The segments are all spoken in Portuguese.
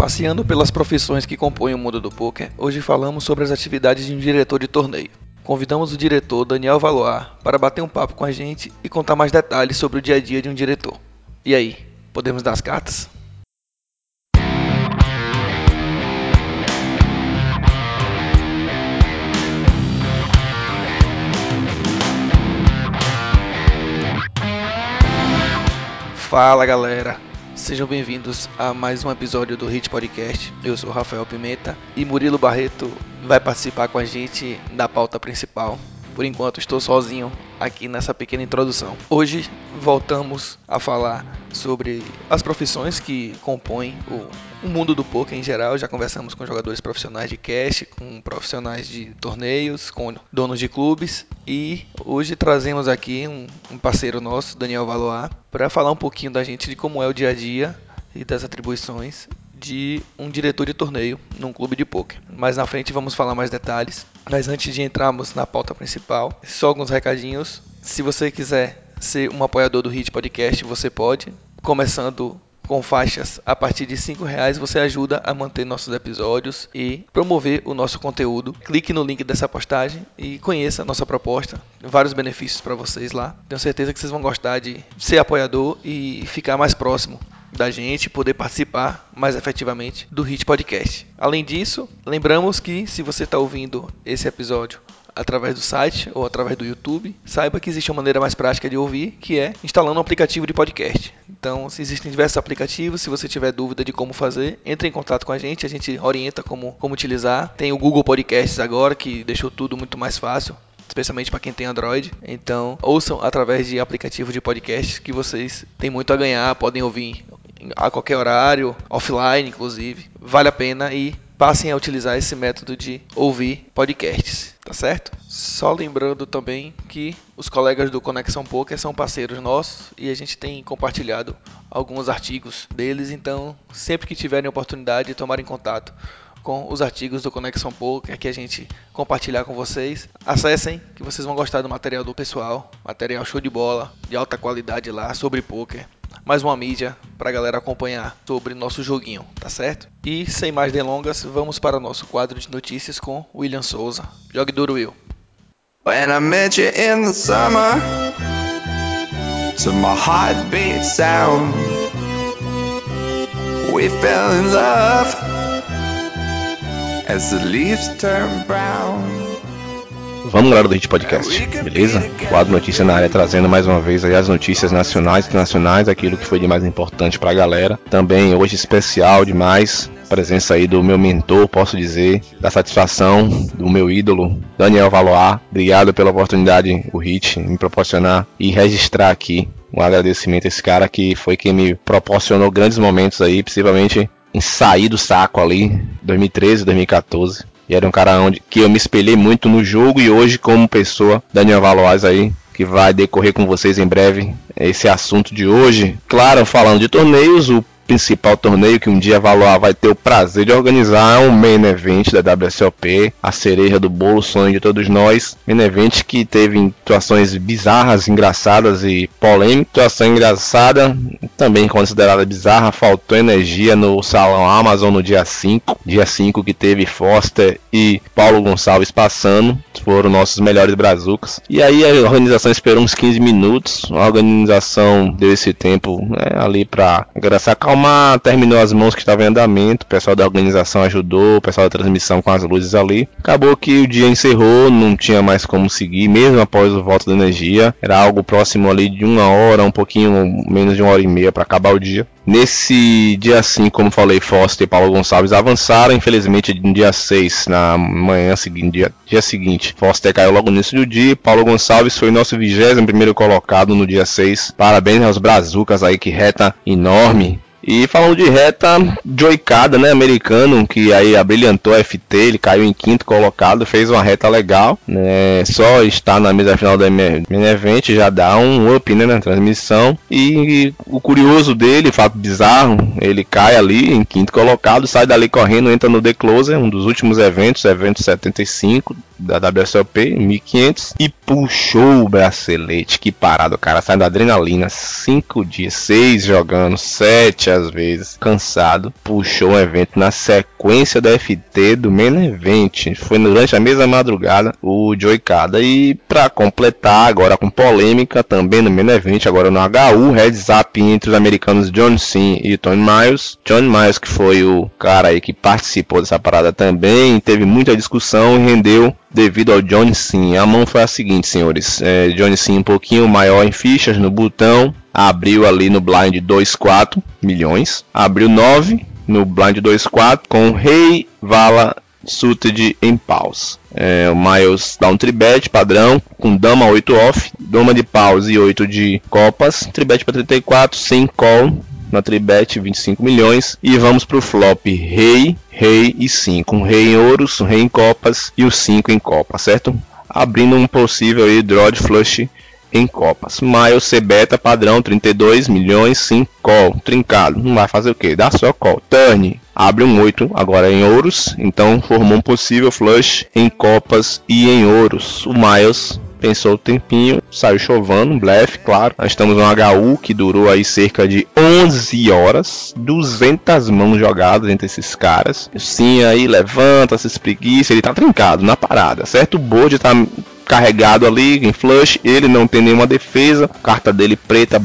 Passeando pelas profissões que compõem o mundo do poker, hoje falamos sobre as atividades de um diretor de torneio. Convidamos o diretor Daniel Valois para bater um papo com a gente e contar mais detalhes sobre o dia a dia de um diretor. E aí, podemos dar as cartas? Fala galera, Sejam bem-vindos a mais um episódio do Hit Podcast. Eu sou Rafael Pimenta e Murilo Barreto vai participar com a gente da pauta principal. Por enquanto estou sozinho aqui nessa pequena introdução. Hoje voltamos a falar sobre as profissões que compõem o, o mundo do poker em geral. Já conversamos com jogadores profissionais de cash, com profissionais de torneios, com donos de clubes e hoje trazemos aqui um, um parceiro nosso, Daniel Valois, para falar um pouquinho da gente de como é o dia a dia e das atribuições de um diretor de torneio num clube de poker. Mais na frente vamos falar mais detalhes. Mas antes de entrarmos na pauta principal, só alguns recadinhos. Se você quiser ser um apoiador do Hit Podcast, você pode. Começando com faixas a partir de cinco reais você ajuda a manter nossos episódios e promover o nosso conteúdo. Clique no link dessa postagem e conheça a nossa proposta. Vários benefícios para vocês lá. Tenho certeza que vocês vão gostar de ser apoiador e ficar mais próximo da gente poder participar mais efetivamente do Hit Podcast. Além disso, lembramos que se você está ouvindo esse episódio através do site ou através do YouTube, saiba que existe uma maneira mais prática de ouvir, que é instalando um aplicativo de podcast. Então, existem diversos aplicativos, se você tiver dúvida de como fazer, entre em contato com a gente, a gente orienta como, como utilizar. Tem o Google Podcasts agora, que deixou tudo muito mais fácil especialmente para quem tem Android. Então, ouçam através de aplicativo de podcast que vocês têm muito a ganhar, podem ouvir a qualquer horário, offline inclusive. Vale a pena e passem a utilizar esse método de ouvir podcasts, tá certo? Só lembrando também que os colegas do Conexão Poker são parceiros nossos e a gente tem compartilhado alguns artigos deles, então sempre que tiverem oportunidade, tomarem contato com os artigos do Conexão Poker que a gente compartilhar com vocês. Acessem que vocês vão gostar do material do pessoal, material show de bola, de alta qualidade lá sobre poker mais uma mídia para a galera acompanhar sobre nosso joguinho, tá certo? E sem mais delongas, vamos para o nosso quadro de notícias com William Souza. Jogue duro, Will. When I met you in the summer To my heartbeat sound We fell in love As the leaves turn brown Vamos galera do Hit Podcast, beleza? Quadro Notícia na área trazendo mais uma vez as notícias nacionais e internacionais, aquilo que foi de mais importante pra galera. Também hoje especial demais, presença aí do meu mentor, posso dizer, da satisfação do meu ídolo, Daniel Valois. Obrigado pela oportunidade, o Hit, me proporcionar e registrar aqui um agradecimento a esse cara que foi quem me proporcionou grandes momentos aí, principalmente em sair do saco ali, 2013, 2014. E era um cara onde que eu me espelhei muito no jogo e hoje como pessoa, Daniel Valois aí, que vai decorrer com vocês em breve esse assunto de hoje. Claro, falando de torneios, o principal torneio que um dia a Valois vai ter o prazer de organizar é um main event da WSOP, a cereja do bolo, sonho de todos nós. Main event que teve situações bizarras, engraçadas e polêmicas. Situação engraçada, também considerada bizarra, faltou energia no Salão Amazon no dia 5. Dia 5 que teve Foster e Paulo Gonçalves passando, foram nossos melhores brazucas. E aí a organização esperou uns 15 minutos, a organização deu esse tempo né, ali para se acalmar Palma terminou as mãos que estavam em andamento, o pessoal da organização ajudou, o pessoal da transmissão com as luzes ali. Acabou que o dia encerrou, não tinha mais como seguir, mesmo após o voto da energia. Era algo próximo ali de uma hora, um pouquinho menos de uma hora e meia para acabar o dia. Nesse dia 5, como falei, Foster e Paulo Gonçalves avançaram. Infelizmente, no dia 6, na manhã seguinte, dia, dia seguinte, Foster caiu logo no início do dia. Paulo Gonçalves foi nosso 21 primeiro colocado no dia 6. Parabéns aos Brazucas aí, que reta enorme e falando de reta, Joicada, né, americano, que aí abrilhantou a FT, ele caiu em quinto colocado, fez uma reta legal, né, só estar na mesa final da main event já dá um up, né, na transmissão. E o curioso dele, fato bizarro, ele cai ali em quinto colocado, sai dali correndo, entra no The Closer, um dos últimos eventos, evento 75, da WSOP, 1500, e puxou o bracelete. Que parado, cara. Sai da adrenalina. 5 dias, 6 jogando, 7 às vezes, cansado. Puxou o evento na sequência da FT do main event. Foi durante a mesma madrugada o Joey Cada. E para completar, agora com polêmica também no main event, agora no HU, heads up entre os americanos John Cena e Tony Miles. John Miles, que foi o cara aí que participou dessa parada também, teve muita discussão e rendeu devido ao Johnny Sim. A mão foi a seguinte, senhores: é, Johnny Sim um pouquinho maior em fichas no botão, abriu ali no blind 2,4 milhões, abriu 9 no blind 2,4 com Rei Vala suited em paus. É, o Miles dá um tribet padrão com dama 8 off, dama de paus e 8 de copas, tribet para 34, sem call, na tribet 25 milhões e vamos pro flop rei, rei e 5, um rei em ouros, um rei em copas e o 5 em copa, certo? Abrindo um possível aí draw de flush em copas. Miles C beta padrão 32 milhões, 5 call, trincado. Não vai fazer o que? Dá só call. Turn, abre um 8 agora em ouros, então formou um possível flush em copas e em ouros. O Miles pensou o tempinho, saiu chovando, um blefe, claro. Nós estamos no HU que durou aí cerca de 11 horas, 200 mãos jogadas entre esses caras. Sim, aí levanta, se espreguiça, ele tá trincado na parada, certo? O board tá carregado ali em flush, ele não tem nenhuma defesa, carta dele preta,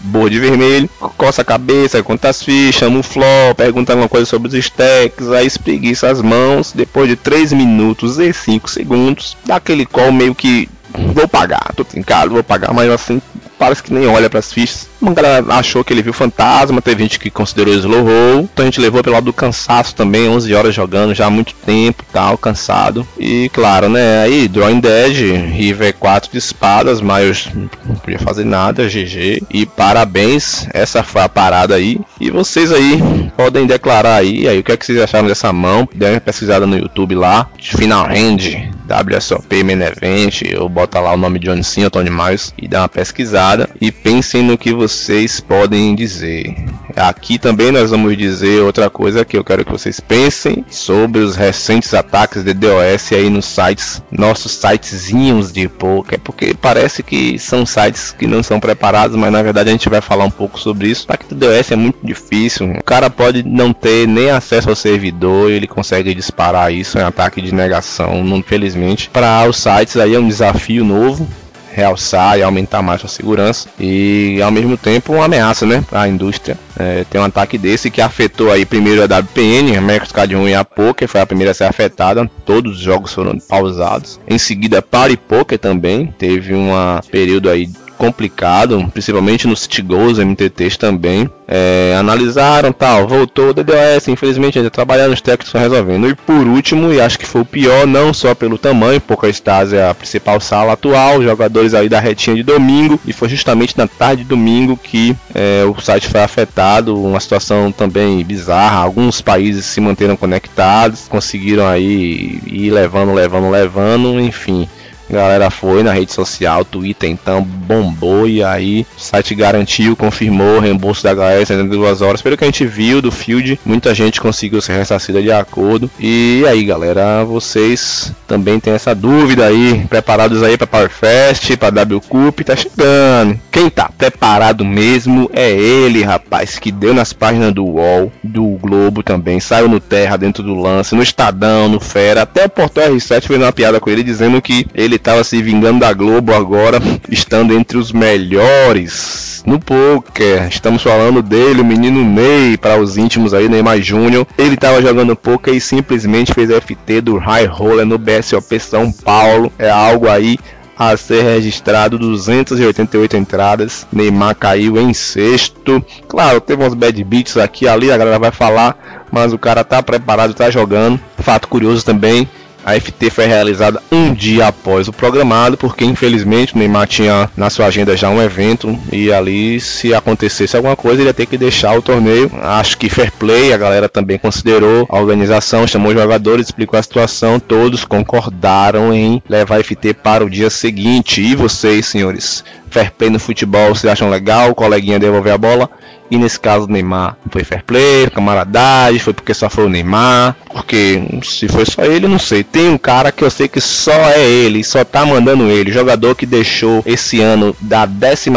board vermelho, coça a cabeça, conta as fichas, chama o flop, pergunta alguma coisa sobre os stacks, aí espreguiça as mãos, depois de 3 minutos e 5 segundos, dá aquele call meio que vou pagar, tô trincado, vou pagar, mas assim, parece que nem olha para as fichas. Uma galera achou que ele viu fantasma, teve gente que considerou slow roll, então a gente levou pelo lado do cansaço também, 11 horas jogando já há muito tempo tal, cansado. E claro, né, aí Drawing Dead, River 4 de espadas, mas não podia fazer nada, GG. E parabéns, essa foi a parada aí. E vocês aí podem declarar aí, aí o que é que vocês acharam dessa mão? Uma pesquisada no YouTube lá, Final Hand, WSOP Main Event, ou bota lá o nome de John Cena, Tony Miles e dá uma pesquisada e pensem no que vocês podem dizer. Aqui também nós vamos dizer outra coisa que eu quero que vocês pensem sobre os recentes ataques de DOS aí nos sites, nossos sitezinhos de poker, porque parece que são sites que não são preparados, mas na verdade a gente vai falar um pouco sobre isso. Ataque de DOS é muito difícil, o cara pode não ter nem acesso ao servidor, ele consegue disparar isso em ataque de negação, infelizmente. Para os sites aí é um desafio novo, realçar e aumentar mais a segurança e ao mesmo tempo uma ameaça né, para a indústria. É, tem um ataque desse que afetou aí primeiro a WPN, a America's Card 1 e a Poker, foi a primeira a ser afetada, todos os jogos foram pausados. Em seguida, Party Poker também teve um período aí complicado, principalmente no City Goals, MTTs também. É, analisaram, tal, voltou o DDoS, infelizmente ainda trabalhando os técnicos resolvendo. E por último, e acho que foi o pior, não só pelo tamanho, porque a Stasi é a principal sala atual, jogadores aí da retinha de domingo, e foi justamente na tarde de domingo que é, o site foi afetado, uma situação também bizarra, alguns países se manteram conectados, conseguiram aí ir levando, levando, levando, enfim. Galera foi na rede social, Twitter então bombou e aí o site garantiu, confirmou o reembolso da HS em duas horas. Pelo que a gente viu do field, muita gente conseguiu ser ressarcida de acordo. E aí, galera, vocês também têm essa dúvida aí, preparados aí para Power Fest, para W Cup, tá chegando. Quem tá preparado mesmo é ele, rapaz, que deu nas páginas do UOL, do Globo também, saiu no Terra dentro do lance, no Estadão, no Fera, até o Portal R7 fez uma piada com ele dizendo que ele estava se vingando da Globo agora, estando entre os melhores no poker. Estamos falando dele, o menino Ney, para os íntimos aí, Neymar Júnior. Ele estava jogando poker e simplesmente fez FT do High Roller no BSOP São Paulo. É algo aí a ser registrado 288 entradas. Neymar caiu em sexto. Claro, teve uns bad beats aqui ali, a galera vai falar, mas o cara tá preparado, tá jogando. Fato curioso também, a FT foi realizada um dia após o programado, porque infelizmente o Neymar tinha na sua agenda já um evento e ali se acontecesse alguma coisa ele ia ter que deixar o torneio. Acho que fair play, a galera também considerou, a organização chamou os jogadores, explicou a situação, todos concordaram em levar a FT para o dia seguinte. E vocês, senhores, fair play no futebol, vocês acham legal? O coleguinha devolver a bola? E nesse caso Neymar foi fair play, camaradagem, foi porque só foi o Neymar. Porque se foi só ele, não sei. Tem um cara que eu sei que só é ele, só tá mandando ele. Jogador que deixou esse ano da 14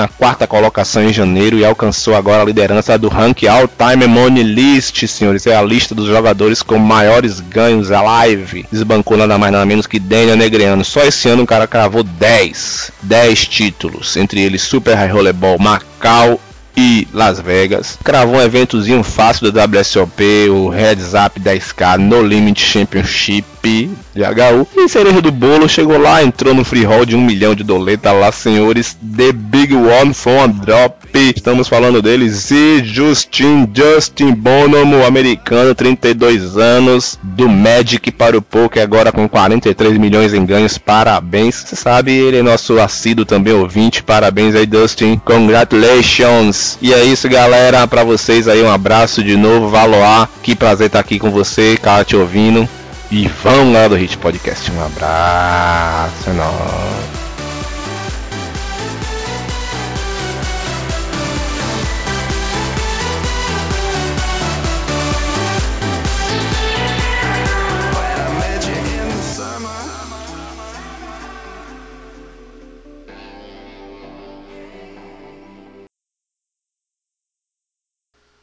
colocação em janeiro e alcançou agora a liderança do ranking All Time Money List, senhores. É a lista dos jogadores com maiores ganhos a live. Desbancou nada mais nada menos que Daniel Negreano. Só esse ano o cara cravou 10. 10 títulos. Entre eles Super High Rollerball, Macau e Las Vegas. Cravou um eventozinho fácil da WSOP, o Heads Up 10K No Limit Championship de HU. E cereja do bolo chegou lá, entrou no free roll de um milhão de doleta lá, senhores. The Big One from Drop. Estamos falando deles e Justin, Justin Bonomo, americano, 32 anos, do Magic para o Poker, agora com 43 milhões em ganhos. Parabéns. Você sabe, ele é nosso assíduo também ouvinte. Parabéns aí, Dustin. Congratulations. E é isso, galera. Para vocês aí, um abraço de novo. Valoar. Que prazer estar aqui com você, cara, te ouvindo. E vamos lá do Hit Podcast. Um abraço, é nóis.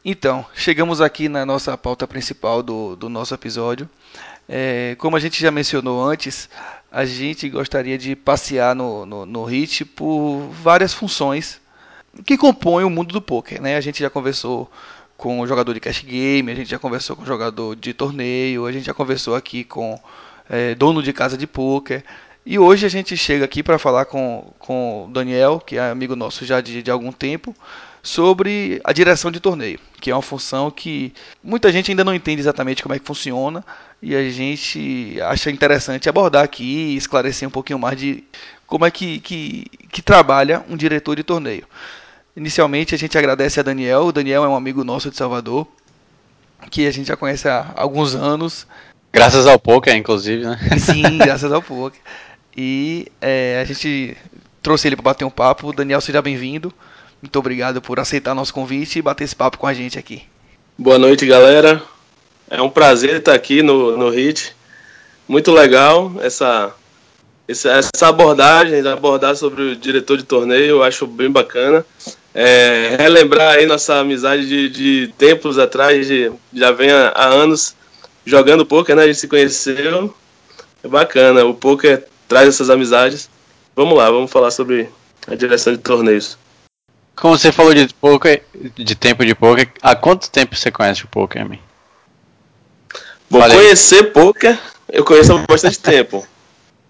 Então, chegamos aqui na nossa pauta principal do, do nosso episódio. É, como a gente já mencionou antes, a gente gostaria de passear no, no, no HIT por várias funções que compõem o mundo do poker. Né? A gente já conversou com o jogador de cash game, a gente já conversou com o jogador de torneio, a gente já conversou aqui com é, dono de casa de poker. E hoje a gente chega aqui para falar com, com o Daniel, que é amigo nosso já de, de algum tempo, sobre a direção de torneio, que é uma função que muita gente ainda não entende exatamente como é que funciona e a gente acha interessante abordar aqui e esclarecer um pouquinho mais de como é que, que, que trabalha um diretor de torneio. Inicialmente a gente agradece a Daniel, o Daniel é um amigo nosso de Salvador, que a gente já conhece há alguns anos. Graças ao poker, inclusive, né? Sim, graças ao poker. E é, a gente trouxe ele para bater um papo. Daniel, seja bem-vindo. Muito obrigado por aceitar nosso convite e bater esse papo com a gente aqui. Boa noite, galera. É um prazer estar aqui no, no HIT. Muito legal essa, essa abordagem, abordar sobre o diretor de torneio, eu acho bem bacana. É, relembrar aí nossa amizade de, de tempos atrás, de, já vem há, há, anos jogando poker, né? A gente se conheceu. É bacana, o poker traz essas amizades. Vamos lá, vamos falar sobre a direção de torneios. Como você falou de poker, de tempo de poker, há quanto tempo você conhece o poker, man? Bom, conhecer poker, eu conheço há bastante tempo.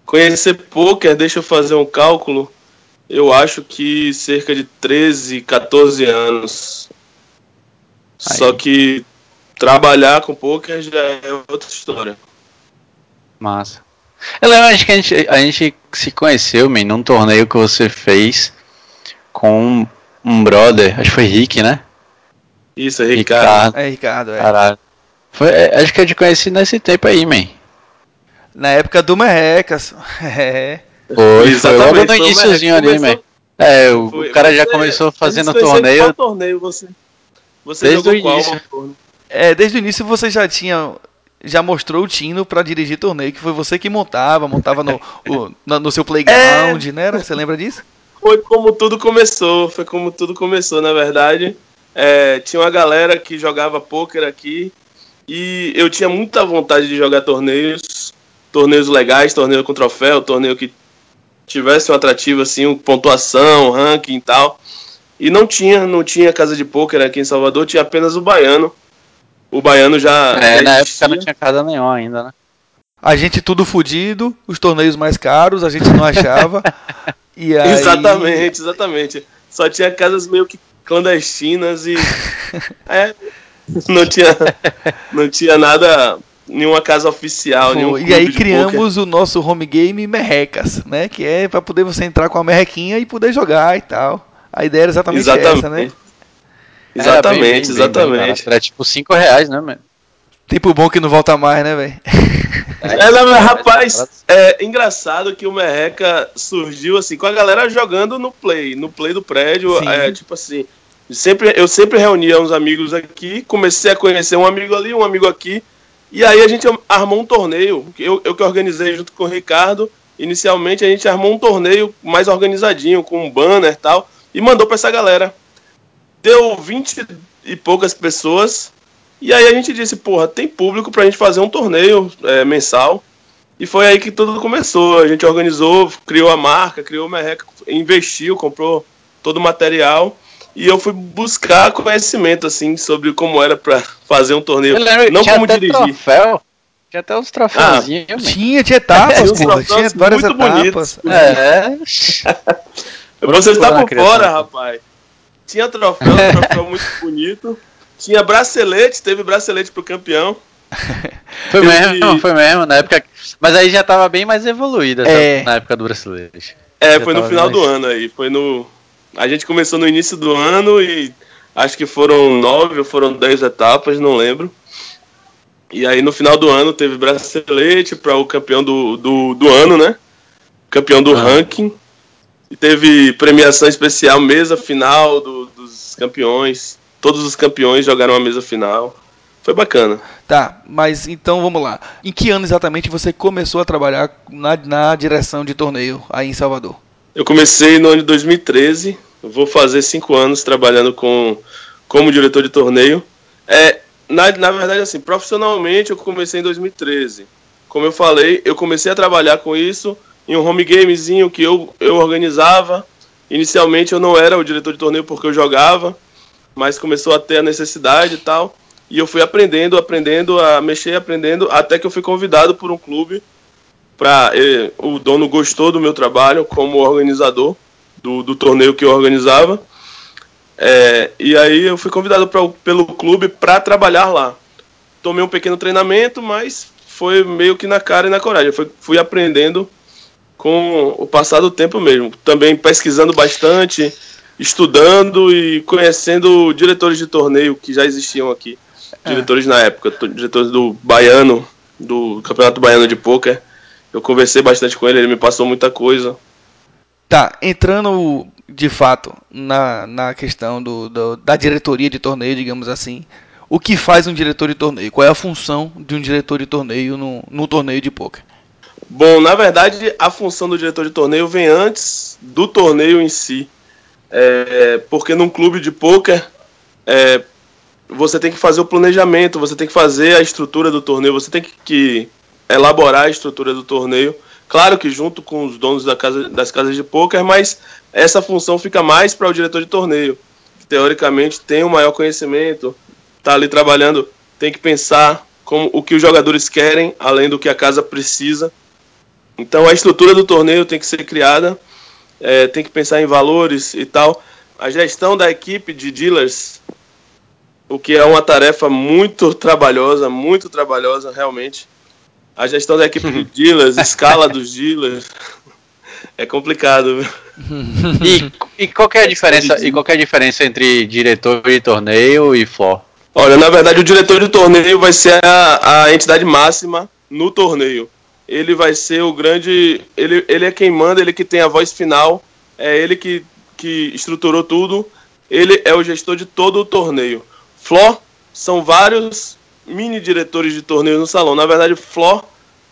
Conhecer poker, deixa eu fazer um cálculo, eu acho que cerca de 13, 14 anos. Aí. Só que trabalhar com poker já é outra história. Massa. Eu lembro que a gente, a gente se conheceu, man, num torneio que você fez com um brother, acho que foi Rick, né? Isso, é Ricardo. Ricardo. É, Ricardo, é. Caralho. Foi, é, acho que eu te conheci nesse tempo aí, man. Na época do Merrecas. É. Foi, foi logo no iníciozinho ali, man. É, o, foi, cara já começou fazendo torneio. Qual torneio você? Você desde o início. Qual, é, desde o início você já tinha já mostrou o Tino para dirigir torneio, que foi você que montava, montava no, o, no, no, seu playground, é... né? Você lembra disso? Foi como tudo começou. Foi como tudo começou, na verdade. É, tinha uma galera que jogava pôquer aqui e eu tinha muita vontade de jogar torneios, torneios legais, torneio com troféu, torneio que tivesse um atrativo assim, pontuação, ranking e tal. E não tinha, não tinha casa de pôquer aqui em Salvador, tinha apenas o baiano. O baiano já. É, já na época não tinha casa nenhuma ainda, né? A gente tudo fudido, os torneios mais caros, a gente não achava. E aí... Exatamente, exatamente. Só tinha casas meio que clandestinas e. é, não tinha, não tinha nada, nenhuma casa oficial. Nenhum e aí criamos poker. o nosso home game Merrecas, né? Que é para poder você entrar com a merrequinha e poder jogar e tal. A ideia era exatamente, exatamente. essa, né? Exatamente, é, bem, bem, exatamente. Bem, era tipo 5 reais, né, mano? Tempo bom que não volta mais, né, velho? É, não, mas, rapaz, é engraçado que o Merreca surgiu assim, com a galera jogando no play, no play do prédio, é, tipo assim, Sempre, eu sempre reunia uns amigos aqui, comecei a conhecer um amigo ali, um amigo aqui, e aí a gente armou um torneio, eu, eu que organizei junto com o Ricardo. Inicialmente a gente armou um torneio mais organizadinho, com um banner e tal, e mandou para essa galera. Deu 20 e poucas pessoas, e aí a gente disse, porra, tem público pra gente fazer um torneio é, mensal. E foi aí que tudo começou. A gente organizou, criou a marca, criou o Merreca, investiu, comprou todo o material. E eu fui buscar conhecimento, assim, sobre como era para fazer um torneio. Lembro, não tinha como até dirigir. Troféu. Tinha até uns troféuzinhos. Ah, tinha, tinha etapas, tinha, tinha várias muito etapas. Bonitos. É. Você está por fora, rapaz. Tinha troféu, um troféu muito bonito. Tinha bracelete, teve bracelete pro campeão. Foi mesmo, foi mesmo, na época. Mas aí já tava bem mais evoluída é. na época do bracelete. É, já foi no final mais... do ano aí. Foi no. A gente começou no início do ano e acho que foram nove ou foram dez etapas, não lembro. E aí no final do ano teve bracelete para o campeão do, do, do, ano, né? Campeão do ah. ranking. E teve premiação especial, mesa final do, dos campeões. Todos os campeões jogaram a mesa final. Foi bacana. Tá, mas então vamos lá. Em que ano exatamente você começou a trabalhar na, na direção de torneio aí em Salvador? Eu comecei no ano de 2013. vou fazer cinco anos trabalhando com, como diretor de torneio. É, na, na verdade, assim, profissionalmente eu comecei em 2013. Como eu falei, eu comecei a trabalhar com isso em um home gamezinho que eu, eu organizava. Inicialmente eu não era o diretor de torneio porque eu jogava mas começou a ter a necessidade e tal. E eu fui aprendendo, aprendendo a mexer, aprendendo, até que eu fui convidado por um clube para o dono gostou do meu trabalho como organizador do, do torneio que eu organizava. É, e aí eu fui convidado pra, pelo clube para trabalhar lá. Tomei um pequeno treinamento, mas foi meio que na cara e na coragem. Fui, fui aprendendo com o passar do tempo mesmo. Também pesquisando bastante, estudando e conhecendo diretores de torneio que já existiam aqui. É. Diretores na época, diretores do Baiano, do Campeonato Baiano de Poker. Eu conversei bastante com ele, ele me passou muita coisa. Tá, entrando de fato na, na questão do, do, da diretoria de torneio, digamos assim. O que faz um diretor de torneio? Qual é a função de um diretor de torneio no, no torneio de poker? Bom, na verdade, a função do diretor de torneio vem antes do torneio em si. É, porque num clube de pôquer é, você tem que fazer o planejamento, você tem que fazer a estrutura do torneio, você tem que, que elaborar a estrutura do torneio. Claro que junto com os donos da casa, das casas de pôquer, mas essa função fica mais para o diretor de torneio, que teoricamente tem o um maior conhecimento, está ali trabalhando, tem que pensar como o que os jogadores querem, além do que a casa precisa. Então a estrutura do torneio tem que ser criada é, tem que pensar em valores e tal. A gestão da equipe de dealers, o que é uma tarefa muito trabalhosa, muito trabalhosa realmente. A gestão da equipe de dealers, escala dos dealers, é complicado. E, e qual é a diferença? E qual é a diferença entre diretor de torneio e FLO? Olha, na verdade o diretor de torneio vai ser a, a entidade máxima no torneio ele vai ser o grande. Ele, ele é quem manda, ele que tem a voz final, é ele que, que estruturou tudo, ele é o gestor de todo o torneio. Flor são vários mini diretores de torneio no salão. Na verdade, Flor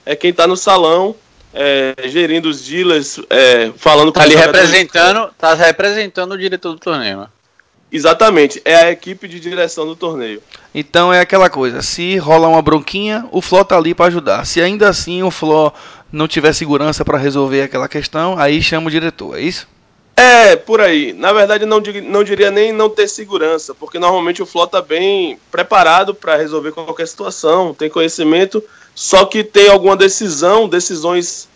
é quem está no salão, é, gerindo os dealers, é, falando com tá ali representando, tá representando o diretor do torneio. Exatamente, é a equipe de direção do torneio. Então é aquela coisa, se rola uma bronquinha, o Flo tá ali para ajudar. Se ainda assim o Flo não tiver segurança para resolver aquela questão, aí chama o diretor, é isso? É, por aí. Na verdade, não, não diria nem não ter segurança, porque normalmente o Flo tá bem preparado para resolver qualquer situação, tem conhecimento, só que tem alguma decisão, decisões,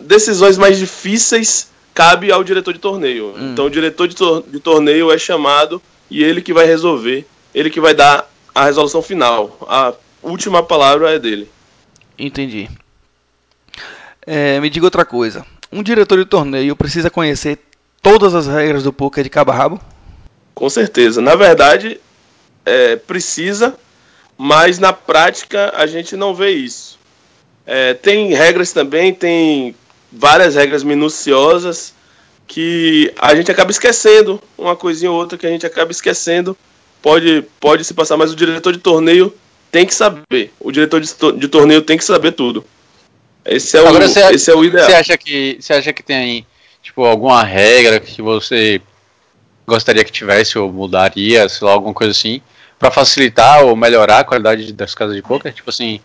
decisões mais difíceis cabe ao diretor de torneio. Hum. Então o diretor de, tor de torneio é chamado e ele que vai resolver, ele que vai dar a resolução final. A última palavra é dele. Entendi. É, me diga outra coisa. Um diretor de torneio precisa conhecer todas as regras do poker de cabo a rabo? Com certeza. Na verdade, é, precisa, mas na prática a gente não vê isso. É, tem regras também, tem várias regras minuciosas, que a gente acaba esquecendo uma coisinha ou outra que a gente acaba esquecendo. Pode, pode se passar, mas o diretor de torneio tem que saber. O diretor de, de torneio tem que saber tudo. Esse é o, você, esse é o ideal. Você acha que, você acha que tem tipo alguma regra que você gostaria que tivesse ou mudaria, sei lá, alguma coisa assim, para facilitar ou melhorar a qualidade das casas de poker? Tipo assim,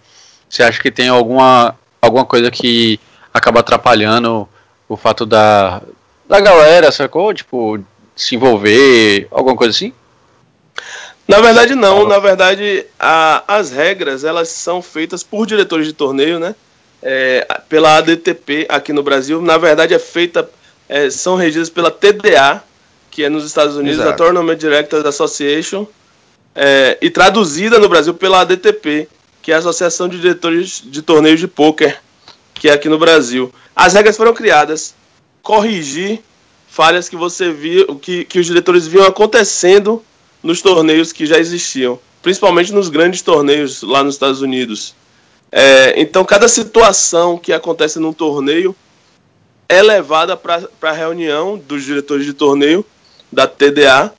você acha que tem alguma alguma coisa que acaba atrapalhando o fato da da galera, sacou? Tipo, se envolver, alguma coisa assim? Na verdade não, na verdade a, as regras elas são feitas por diretores de torneio, né? É, pela ADTP aqui no Brasil, na verdade é feita, é, são regidas pela TDA, que é nos Estados Unidos, Exato. a Tournament Directors Association, é, e traduzida no Brasil pela ADTP, que é a Associação de Diretores de Torneios de Pôquer, que é aqui no Brasil. As regras foram criadas corrigir falhas que você viu, que, que os diretores viam acontecendo nos torneios que já existiam, principalmente nos grandes torneios lá nos Estados Unidos. É, então, cada situação que acontece num torneio é levada para a reunião dos diretores de torneio da TDA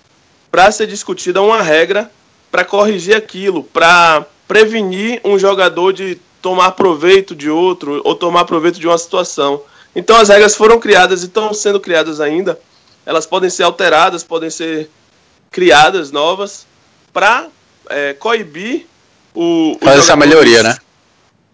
para ser discutida uma regra para corrigir aquilo, para prevenir um jogador de tomar proveito de outro ou tomar proveito de uma situação. Então as regras foram criadas e estão sendo criadas ainda. Elas podem ser alteradas, podem ser criadas novas para é, coibir o. os Faz essa melhoria, né?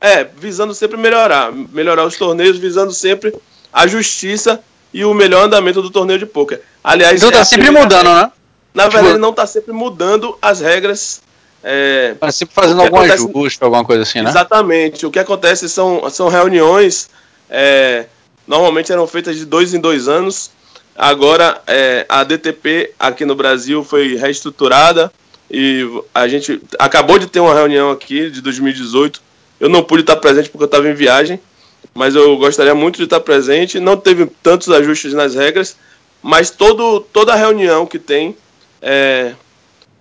É, visando sempre melhorar. Melhorar os torneios, visando sempre a justiça e o melhor andamento do torneio de pôquer. Aliás, Então é tá a sempre primeira mudando, regra. né? Na Tipo- verdade, não está sempre mudando as regras. É, Tá sempre fazendo algum acontece- ajuste, alguma coisa assim, né? Exatamente. O que acontece são, são reuniões, é, normalmente eram feitas de dois em dois anos. Agora é, a DTP aqui no Brasil foi reestruturada e a gente acabou de ter uma reunião aqui de 2018. Eu não pude estar presente porque eu estava em viagem, mas eu gostaria muito de estar presente. Não teve tantos ajustes nas regras, mas todo, toda reunião que tem, é,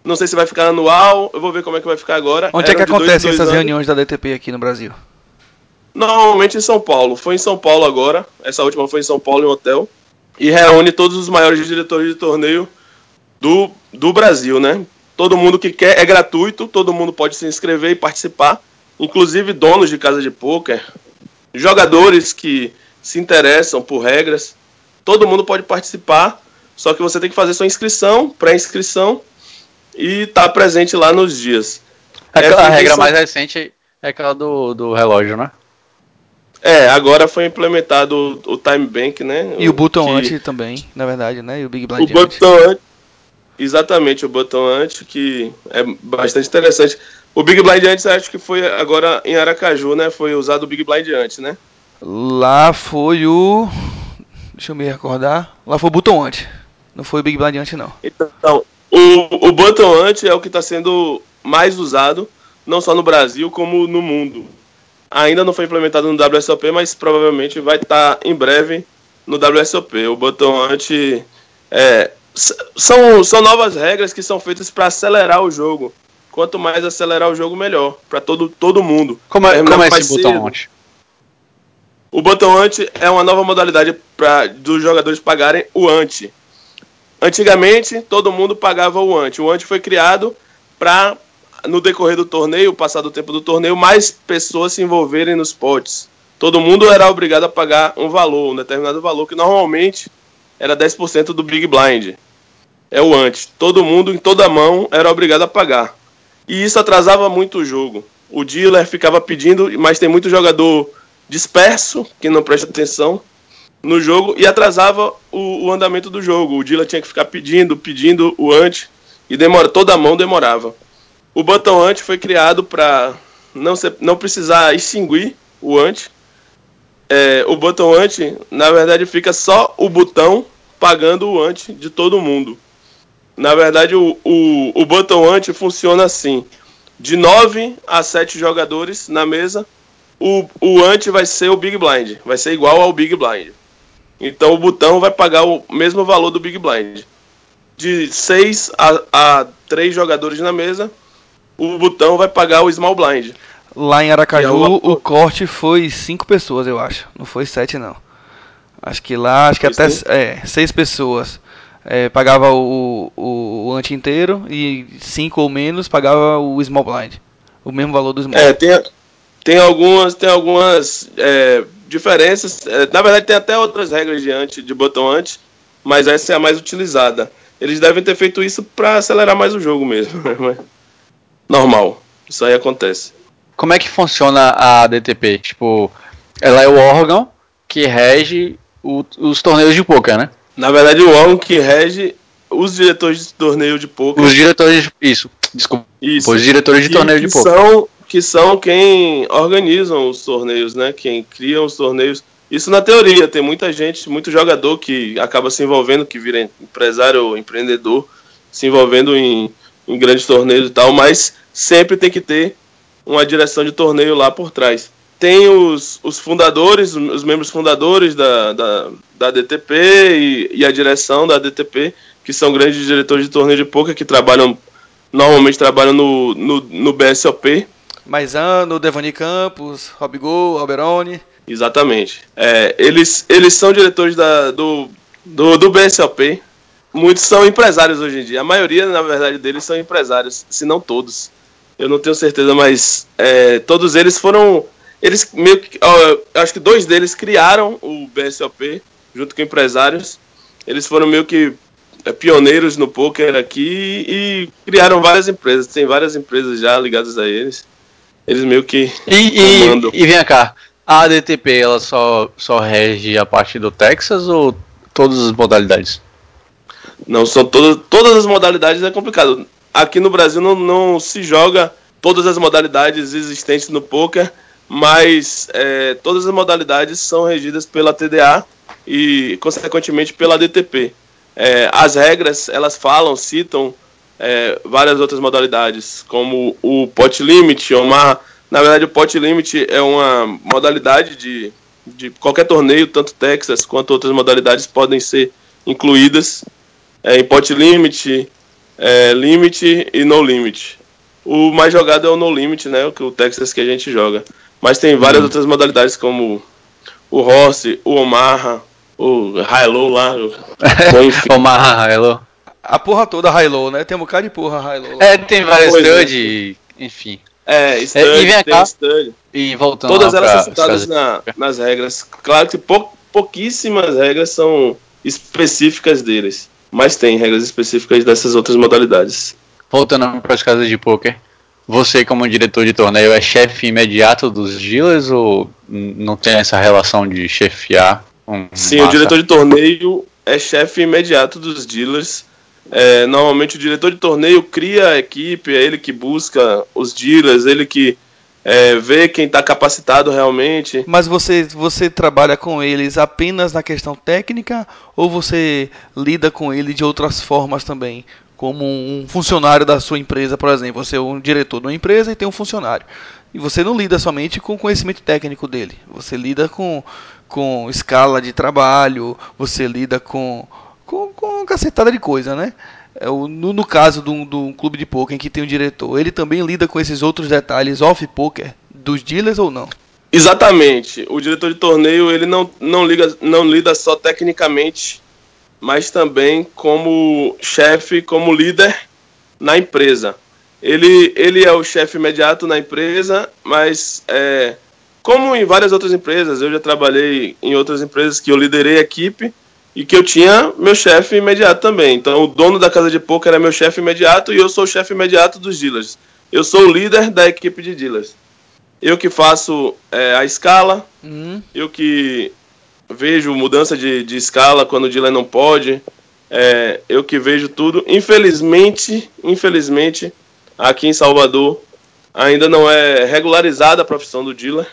não sei se vai ficar anual, eu vou ver como é que vai ficar agora. Onde é que acontecem essas anos. reuniões da DTP aqui no Brasil? Normalmente em São Paulo. Foi em São Paulo agora. Essa última foi em São Paulo, em um hotel. E reúne todos os maiores diretores de torneio do, do Brasil, né? Todo mundo que quer é gratuito, todo mundo pode se inscrever e participar. Inclusive donos de casa de pôquer, jogadores que se interessam por regras. Todo mundo pode participar, só que você tem que fazer sua inscrição, pré-inscrição e estar presente lá nos dias. Aquela- É, a regra mais recente é aquela do, do relógio, né? É, agora foi implementado o, o Time Bank, né? E o botão que- antes também, na verdade, né? E o Big O Blind antes. botão antes. Exatamente, o botão antes, que é bastante interessante. O Big Blind antes, acho que foi agora em Aracaju, né? Foi usado o Big Blind antes, né? Lá foi o. Deixa eu me recordar. Lá foi o botão antes. Não foi o Big Blind antes, não. Então, o, o botão antes é o que está sendo mais usado, não só no Brasil, como no mundo. Ainda não foi implementado no WSOP, mas provavelmente vai estar em breve no WSOP. O botão antes é, são, são novas regras que são feitas para acelerar o jogo. Quanto mais acelerar o jogo, melhor. Para todo, todo mundo. Como é, Terminar como é esse botão cedo. antes? O botão ante é uma nova modalidade para dos jogadores pagarem o ante. Antigamente, todo mundo pagava o ante. O ante foi criado para, no decorrer do torneio, passar do tempo do torneio, mais pessoas se envolverem nos potes. Todo mundo era obrigado a pagar um valor, um determinado valor, que normalmente era 10% do Big Blind. É o ante. Todo mundo, em toda mão, era obrigado a pagar. E isso atrasava muito o jogo. O dealer ficava pedindo, mas tem muito jogador disperso, que não presta atenção no jogo, e atrasava o, o andamento do jogo. O dealer tinha que ficar pedindo, pedindo o ante, e demora, toda a mão demorava. O botão ante foi criado para não, não precisar extinguir o ante. É, o botão ante, na verdade, fica só o botão pagando o ante de todo mundo. Na verdade, o, o, o botão ante funciona assim: de 9 a 7 jogadores na mesa, o, o ante vai ser o Big Blind, vai ser igual ao Big Blind. Então o botão vai pagar o mesmo valor do Big Blind. De 6 a, a 3 jogadores na mesa, o botão vai pagar o Small Blind. Lá em Que é Aracaju, uma- o corte foi cinco pessoas, eu acho. Não foi sete, não. Acho que lá, acho que Isso até sim. é, seis pessoas é, pagava o, o, o ante inteiro e cinco ou menos pagava o small blind. O mesmo valor do small. É, tem, tem algumas, tem algumas é, diferenças. É, na verdade, tem até outras regras de ante, de botão ante, mas essa é a mais utilizada. Eles devem ter feito isso para acelerar mais o jogo mesmo. Normal. Isso aí acontece. Como é que funciona a DTP? Tipo, ela é o órgão que rege o- os torneios de poker, né? Na verdade, o órgão que rege os diretores de torneio de poker. Os diretores. Isso, desculpa. Isso. Os diretores de que, torneio de poker. São, que são quem organizam os torneios, né? Quem criam os torneios. Isso na teoria, tem muita gente, muito jogador que acaba se envolvendo, que vira empresário ou empreendedor, se envolvendo em, em grandes torneios e tal, mas sempre tem que ter uma direção de torneio lá por trás. Tem os, os fundadores, os membros fundadores da, da, da DTP e, e a direção da DTP, que são grandes diretores de torneio de poker que trabalham normalmente trabalham no, no, no BSOP. Maisano, Devani Campos, Robigol, Alberoni. Exatamente. É, eles, eles são diretores da, do, do, do BSOP. Muitos são empresários hoje em dia. A maioria, na verdade, deles são empresários, se não todos. Eu não tenho certeza, mas é, todos eles foram. Eles meio que. ó, acho que dois deles criaram o BSOP junto com empresários. Eles foram meio que é, pioneiros no poker aqui e criaram várias empresas. Tem várias empresas já ligadas a eles. Eles meio que E, e, e vem cá, a ADTP ela só, só rege a parte do Texas ou todas as modalidades? Não, são todas, todas as modalidades é complicado. Aqui no Brasil não, não se joga todas as modalidades existentes no poker, mas é, todas as modalidades são regidas pela TDA e, consequentemente, pela DTP. É, as regras, elas falam, citam é, várias outras modalidades, como o pot limit, uma, na verdade o pot limit é uma modalidade de, de qualquer torneio, tanto Texas quanto outras modalidades podem ser incluídas é, em pot limit, é, limit e no limit. O mais jogado é o no limit, né? O Texas que a gente joga. Mas tem várias Uhum. outras modalidades como o Rossi, o Omaha, o High-Low lá. o-. Omaha, hello. A porra toda high-low, né? Tem um bocado de porra high-low. lá. É, tem várias Pois é. stud, enfim. É, e stud, vem tem cá. stud. E voltando Todas elas são citadas na- nas regras. Claro que pou- pouquíssimas regras são específicas deles. Mas tem regras específicas dessas outras modalidades. Voltando para as casas de poker, você como diretor de torneio é chefe imediato dos dealers ou não tem essa relação de chefiar? Um Sim, o massa? diretor de torneio é chefe imediato dos dealers. É, normalmente o diretor de torneio cria a equipe, é ele que busca os dealers, ele que é, vê quem está capacitado realmente. Mas você, você trabalha com eles apenas na questão técnica ou você lida com ele de outras formas também? Como um funcionário da sua empresa, por exemplo. Você é um diretor de uma empresa e tem um funcionário. E você não lida somente com o conhecimento técnico dele. Você lida com, com escala de trabalho, você lida com, com, com uma cacetada de coisa, né? É, No, no caso de um, de um clube de poker em que tem um diretor, ele também lida com esses outros detalhes off-poker dos dealers ou não? Exatamente. O diretor de torneio ele não, não, liga, não lida só tecnicamente, mas também como chefe, como líder na empresa. Ele, ele é o chefe imediato na empresa, mas é, como em várias outras empresas, eu já trabalhei em outras empresas que eu liderei a equipe e que eu tinha meu chefe imediato também. Então o dono da casa de poker é meu chefe imediato e eu sou o chefe imediato dos dealers. Eu sou o líder da equipe de dealers. Eu que faço é, a escala, Hum, eu que vejo mudança de, de escala quando o dealer não pode, é, eu que vejo tudo. Infelizmente, infelizmente, aqui em Salvador ainda não é regularizada a profissão do dealer,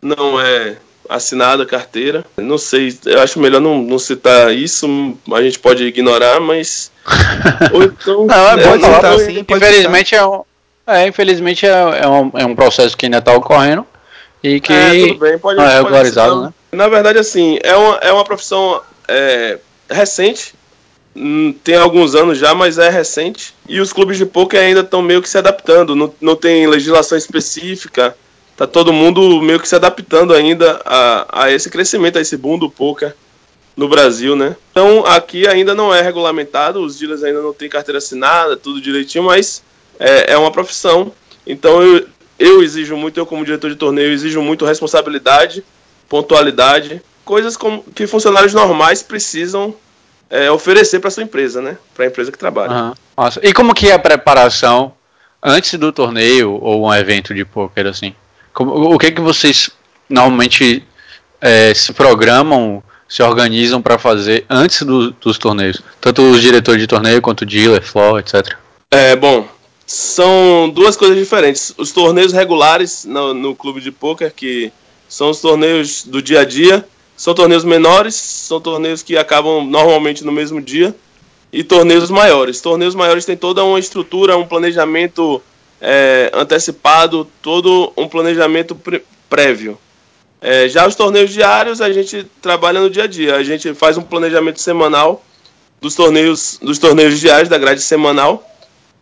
não é assinada a carteira. Não sei, eu acho melhor não, não citar isso, a gente pode ignorar, mas. Ou então. Não, é bom Pode falar, citar, mas sim, pode infelizmente é um, é, infelizmente é, é um, é um processo que ainda está ocorrendo e que É, tudo bem, pode, não é regularizado, citar. né? Na verdade, assim, é uma, é uma profissão é, recente, hum, tem alguns anos já, mas é recente. E os clubes de poker ainda estão meio que se adaptando, não, não tem legislação específica, tá todo mundo meio que se adaptando ainda a, a esse crescimento, a esse boom do poker no Brasil, né? Então aqui ainda não é regulamentado, os dealers ainda não têm carteira assinada, tudo direitinho, mas é, é uma profissão. Então eu, eu exijo muito, eu como diretor de torneio, exijo muito responsabilidade, pontualidade, coisas como, que funcionários normais precisam é, oferecer para sua empresa, né? Para a empresa que trabalha. Uhum. Nossa. E como que é a preparação antes do torneio ou um evento de poker assim? Como, o que que vocês normalmente é, se programam, se organizam para fazer antes do, dos torneios? Tanto os diretores de torneio quanto dealer, floor, etc. É bom. São duas coisas diferentes. Os torneios regulares no, no clube de poker, que são os torneios do dia a dia, são torneios menores, são torneios que acabam normalmente no mesmo dia, e torneios maiores. Torneios maiores têm toda uma estrutura, um planejamento é, antecipado, todo um planejamento prévio. É, já os torneios diários a gente trabalha no dia a dia. A gente faz um planejamento semanal dos torneios, dos torneios diários da grade semanal.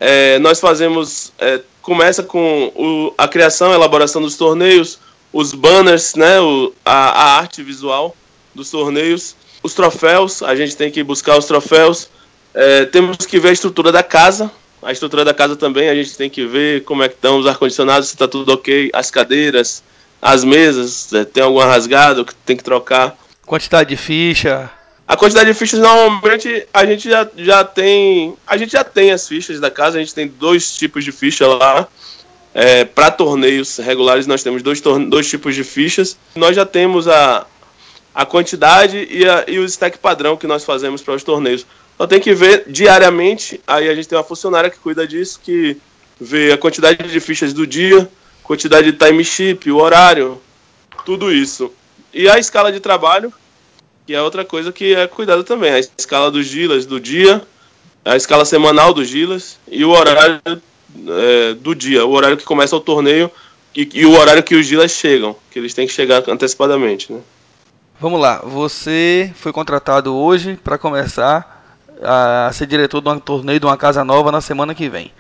É, nós fazemos, é, começa com o, a criação, a elaboração dos torneios, os banners, né, o, a, a arte visual dos torneios, os troféus. A gente tem que buscar os troféus. É, temos que ver a estrutura da casa. A estrutura da casa também a gente tem que ver como é que estão os ar condicionados, se está tudo ok, as cadeiras, as mesas, é, tem alguma rasgada que tem que trocar. Quantidade de ficha. A quantidade de fichas normalmente a gente já, já tem. A gente já tem as fichas da casa, a gente tem dois tipos de ficha lá. É, para torneios regulares nós temos dois, dois tipos de fichas. Nós já temos a, a quantidade e, a, e o stack padrão que nós fazemos para os torneios. Só tem que ver diariamente, aí a gente tem uma funcionária que cuida disso, que vê a quantidade de fichas do dia, quantidade de time chip, o horário, tudo isso. E a escala de trabalho, que é outra coisa que é cuidado também. A escala dos gilas do dia, a escala semanal dos gilas e o horário é, do dia, o horário que começa o torneio e, e, o horário que os gilas chegam, que eles têm que chegar antecipadamente. Né? Vamos lá, você foi contratado hoje para começar a ser diretor de um torneio de uma casa nova na semana que vem.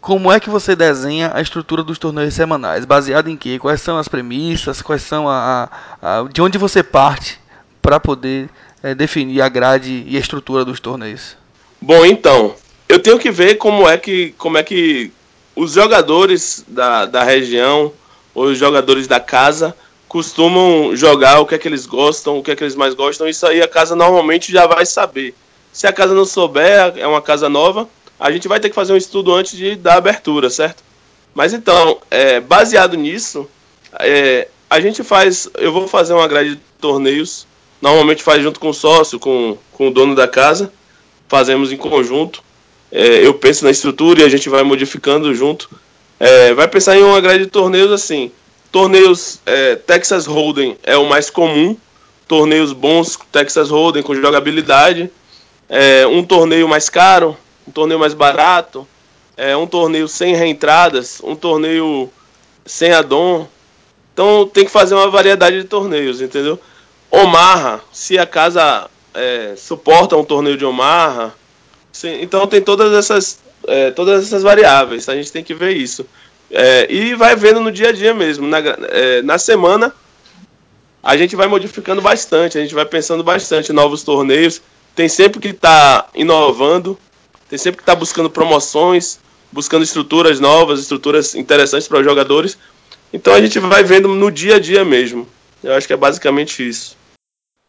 Como é que você desenha a estrutura dos torneios semanais? Baseado em quê? Quais são as premissas? Quais são a, a, de onde você parte para poder é, definir a grade e a estrutura dos torneios? Bom, então eu tenho que ver como é que como é que os jogadores da, da região ou os jogadores da casa costumam jogar, o que é que eles gostam, o que é que eles mais gostam. Isso aí a casa normalmente já vai saber. Se a casa não souber, é uma casa nova, a gente vai ter que fazer um estudo antes de dar abertura, certo? Mas então, é, baseado nisso, é, a gente faz. Eu vou fazer uma grade de torneios. Normalmente faz junto com o sócio, com, com o dono da casa. Fazemos em conjunto. É, eu penso na estrutura e a gente vai modificando junto. É, vai pensar em uma grade de torneios assim. Torneios é, Texas Hold'em é o mais comum. Torneios bons Texas Hold'em com jogabilidade. É, um torneio mais caro, um torneio mais barato, é, um torneio sem reentradas, um torneio sem addon. Então tem que fazer uma variedade de torneios, entendeu? Omarra, se a casa é, suporta um torneio de Omarra, sim, então tem todas essas, é, todas essas variáveis, a gente tem que ver isso. É, e vai vendo no dia a dia mesmo. Na, é, na semana, a gente vai modificando bastante, a gente vai pensando bastante em novos torneios. Tem sempre que estar tá inovando, tem sempre que estar tá buscando promoções, buscando estruturas novas, estruturas interessantes para os jogadores. Então a gente vai vendo no dia a dia mesmo. Eu acho que é basicamente isso.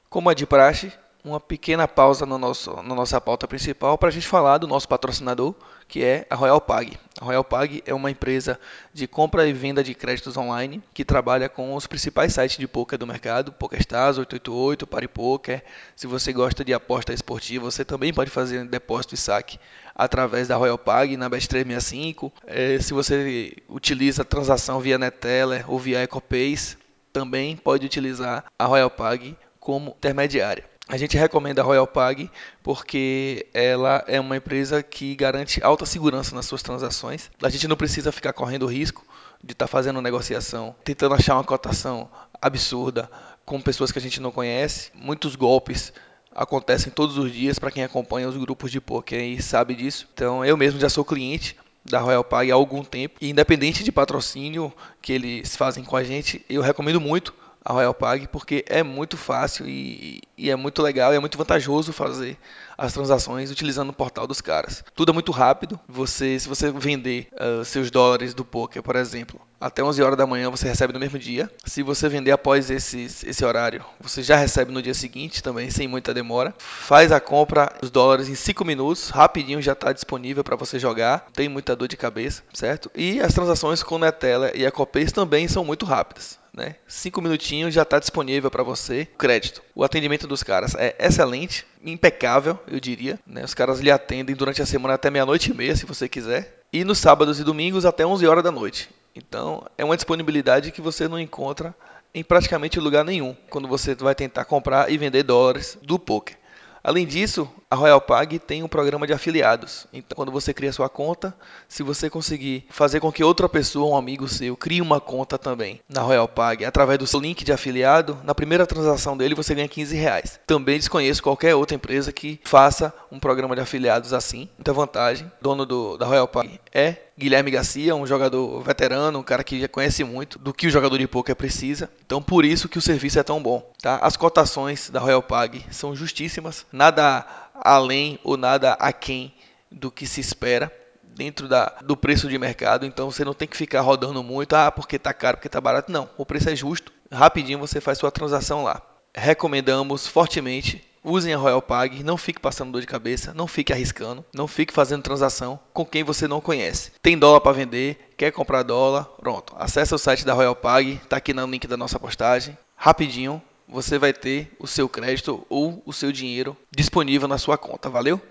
Como é de praxe, uma pequena pausa no nosso, na nossa pauta principal para a gente falar do nosso patrocinador, que é a Royal Pag. A Royal Pag é uma empresa de compra e venda de créditos online que trabalha com os principais sites de poker do mercado, PokerStars, 888, PariPoker. Se você gosta de aposta esportiva, você também pode fazer depósito e saque através da Royal Pag na Bet365. É, se você utiliza transação via Neteller ou via EcoPays, também pode utilizar a Royal Pag como intermediária. A gente recomenda a Royal Pag porque ela é uma empresa que garante alta segurança nas suas transações. A gente não precisa ficar correndo risco de estar tá fazendo negociação, tentando achar uma cotação absurda com pessoas que a gente não conhece. Muitos golpes acontecem todos os dias para quem acompanha os grupos de poker e sabe disso. Então eu mesmo já sou cliente da Royal Pag há algum tempo e independente de patrocínio que eles fazem com a gente, eu recomendo muito a Royal Pag porque é muito fácil e, e é muito legal e é muito vantajoso fazer as transações utilizando o portal dos caras. Tudo é muito rápido. Você, se você vender uh, seus dólares do poker, por exemplo, até 11 horas da manhã você recebe no mesmo dia. Se você vender após esse, esse horário, você já recebe no dia seguinte também, sem muita demora. Faz a compra dos dólares em 5 minutos, rapidinho já está disponível para você jogar. Não tem muita dor de cabeça, certo? E as transações com Netela e a Copace também são muito rápidas né? Cinco minutinhos já está disponível para você. Crédito. O atendimento dos caras é excelente, impecável, eu diria. Né? Os caras lhe atendem durante a semana até meia-noite e meia, se você quiser. E nos sábados e domingos até 11 horas da noite. Então, é uma disponibilidade que você não encontra em praticamente lugar nenhum quando você vai tentar comprar e vender dólares do poker. Além disso, a Royal Pag tem um programa de afiliados. Então, quando você cria sua conta, se você conseguir fazer com que outra pessoa, um amigo seu, crie uma conta também na Royal Pag através do seu link de afiliado, na primeira transação dele você ganha 15 reais. Também desconheço qualquer outra empresa que faça um programa de afiliados assim. Muita vantagem. Dono do, da Royal Pag é Guilherme Garcia, um jogador veterano, um cara que já conhece muito do que o jogador de poker precisa. Então, por isso que o serviço é tão bom, tá? As cotações da Royal Pag são justíssimas, nada além ou nada aquém do que se espera dentro da, do preço de mercado. Então, você não tem que ficar rodando muito, ah, porque tá caro, porque tá barato. Não, o preço é justo. Rapidinho você faz sua transação lá. Recomendamos fortemente Usem a Royal Pag, não fique passando dor de cabeça, não fique arriscando, não fique fazendo transação com quem você não conhece. Tem dólar para vender, quer comprar dólar, pronto. Acesse o site da Royal Pag, tá aqui no link da nossa postagem. Rapidinho, você vai ter o seu crédito ou o seu dinheiro disponível na sua conta, valeu?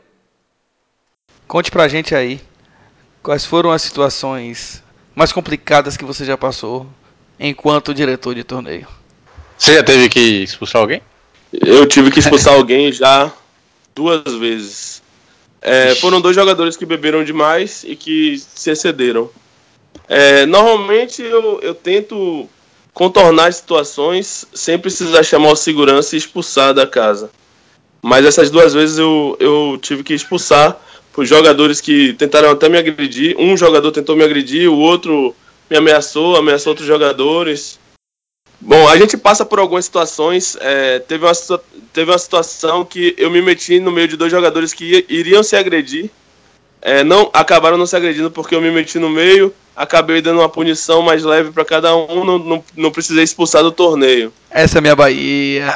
Conte pra gente aí quais foram as situações mais complicadas que você já passou enquanto diretor de torneio. Você já teve que expulsar alguém? Eu tive que expulsar alguém já duas vezes. É, foram dois jogadores que beberam demais e que se excederam. É, normalmente eu, eu tento contornar as situações sem precisar chamar o segurança e expulsar da casa. Mas essas duas vezes eu, eu tive que expulsar por jogadores que tentaram até me agredir. Um jogador tentou me agredir, o outro me ameaçou, ameaçou outros jogadores. Bom, a gente passa por algumas situações. É, teve, uma, teve uma situação que eu me meti no meio de dois jogadores que iriam se agredir. É, não acabaram não se agredindo porque eu me meti no meio. Acabei dando uma punição mais leve para cada um. Não, não, não precisei expulsar do torneio. Essa é a minha Bahia.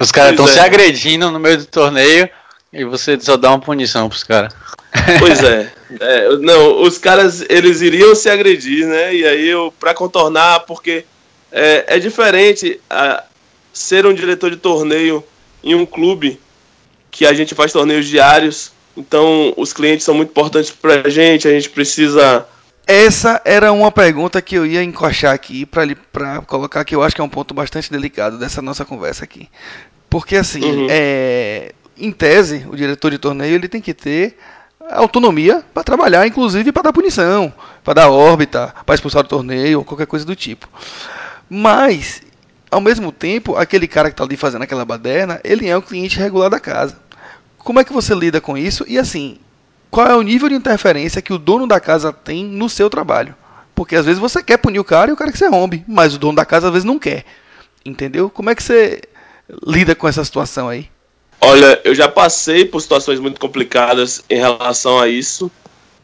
Os caras estão é. se agredindo no meio do torneio e você só dá uma punição pros caras. Pois é. é. Não, os caras eles iriam se agredir, né? E aí eu para contornar, porque é, é diferente a, ser um diretor de torneio em um clube que a gente faz torneios diários. Então os clientes são muito importantes para a gente. A gente precisa essa era uma pergunta que eu ia encoxar aqui para colocar que eu acho que é um ponto bastante delicado dessa nossa conversa aqui. Porque assim, uhum. é, em tese, o diretor de torneio ele tem que ter autonomia para trabalhar, inclusive para dar punição, para dar órbita, para expulsar do torneio, qualquer coisa do tipo. Mas, ao mesmo tempo, aquele cara que está ali fazendo aquela baderna, ele é um cliente regular da casa. Como é que você lida com isso? E assim, qual é o nível de interferência que o dono da casa tem no seu trabalho? Porque às vezes você quer punir o cara e o cara que você rompe, mas o dono da casa às vezes não quer. Entendeu? Como é que você lida com essa situação aí? Olha, eu já passei por situações muito complicadas em relação a isso,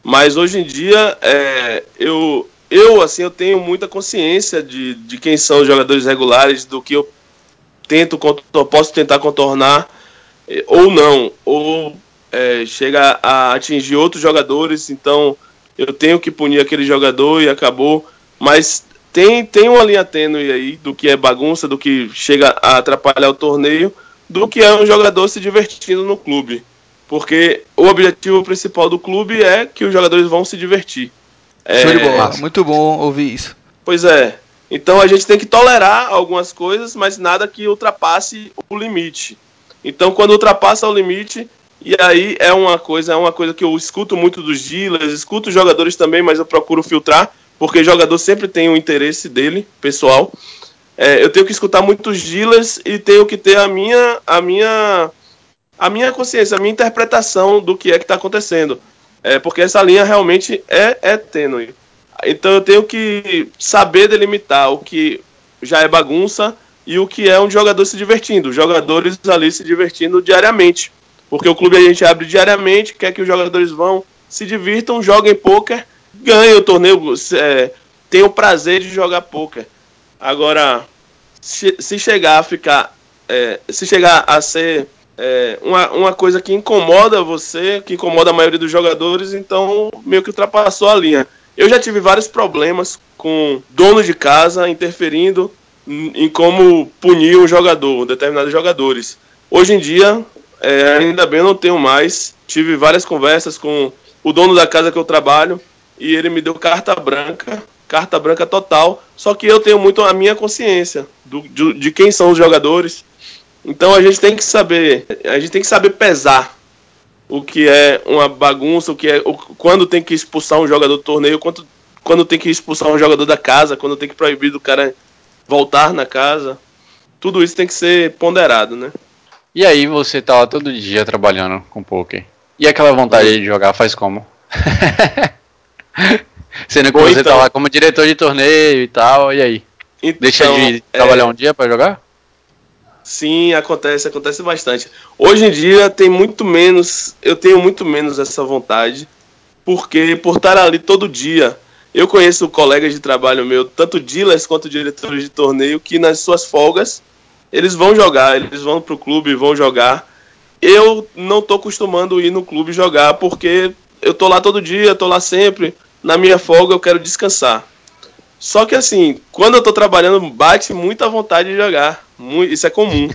mas hoje em dia é, eu, eu assim eu tenho muita consciência de, de quem são os jogadores regulares, do que eu tento posso tentar contornar é, ou não, ou é, chega a atingir outros jogadores, então eu tenho que punir aquele jogador e acabou, mas tem, tem uma linha tênue aí do que é bagunça, do que chega a atrapalhar o torneio do que é um jogador se divertindo no clube. Porque o objetivo principal do clube é que os jogadores vão se divertir. Show é... de bola, muito bom ouvir isso. Pois é. Então a gente tem que tolerar algumas coisas, mas nada que ultrapasse o limite. Então quando ultrapassa o limite, e aí é uma coisa, é uma coisa que eu escuto muito dos dealers, escuto os jogadores também, mas eu procuro filtrar, porque jogador sempre tem o interesse dele, pessoal é, eu tenho que escutar muitos dealers e tenho que ter a minha, a minha, a minha consciência, a minha interpretação do que é que está acontecendo. É, porque essa linha realmente é, é tênue. Então eu tenho que saber delimitar o que já é bagunça e o que é um jogador se divertindo. Jogadores ali se divertindo diariamente. Porque o clube a gente abre diariamente, quer que os jogadores vão, se divirtam, joguem pôquer, ganhem o torneio, é, tenham o prazer de jogar pôquer. Agora, se, se, chegar a ficar. É, se chegar a ser é, uma, uma coisa que incomoda você, que incomoda a maioria dos jogadores, então meio que ultrapassou a linha. Eu já tive vários problemas com dono de casa interferindo em como punir um jogador, determinados jogadores. Hoje em dia, é, ainda bem não tenho mais. Tive várias conversas com o dono da casa que eu trabalho e ele me deu carta branca, carta branca total. Só que eu tenho muito a minha consciência do, de, de quem são os jogadores. Então a gente tem que saber, a gente tem que saber pesar o que é uma bagunça, o que é o, quando tem que expulsar um jogador do torneio, quando, quando tem que expulsar um jogador da casa, quando tem que proibir do cara voltar na casa. Tudo isso tem que ser ponderado, né? E aí você tá lá todo dia trabalhando com poker. E aquela vontade de jogar faz como? Sendo que Bom, você tá então, tá lá como diretor de torneio e tal, e aí? Então, Deixa de é... trabalhar um dia para jogar? Sim, acontece, acontece bastante. Hoje em dia tem muito menos, eu tenho muito menos essa vontade, porque por estar ali todo dia eu conheço colegas de trabalho meu, tanto dealers quanto diretores de torneio, que nas suas folgas eles vão jogar, eles vão pro clube, vão jogar. Eu não tô acostumando ir no clube jogar porque eu tô lá todo dia, tô lá sempre. Na minha folga eu quero descansar. Só que assim, quando eu tô trabalhando, bate muita vontade de jogar. Isso é comum.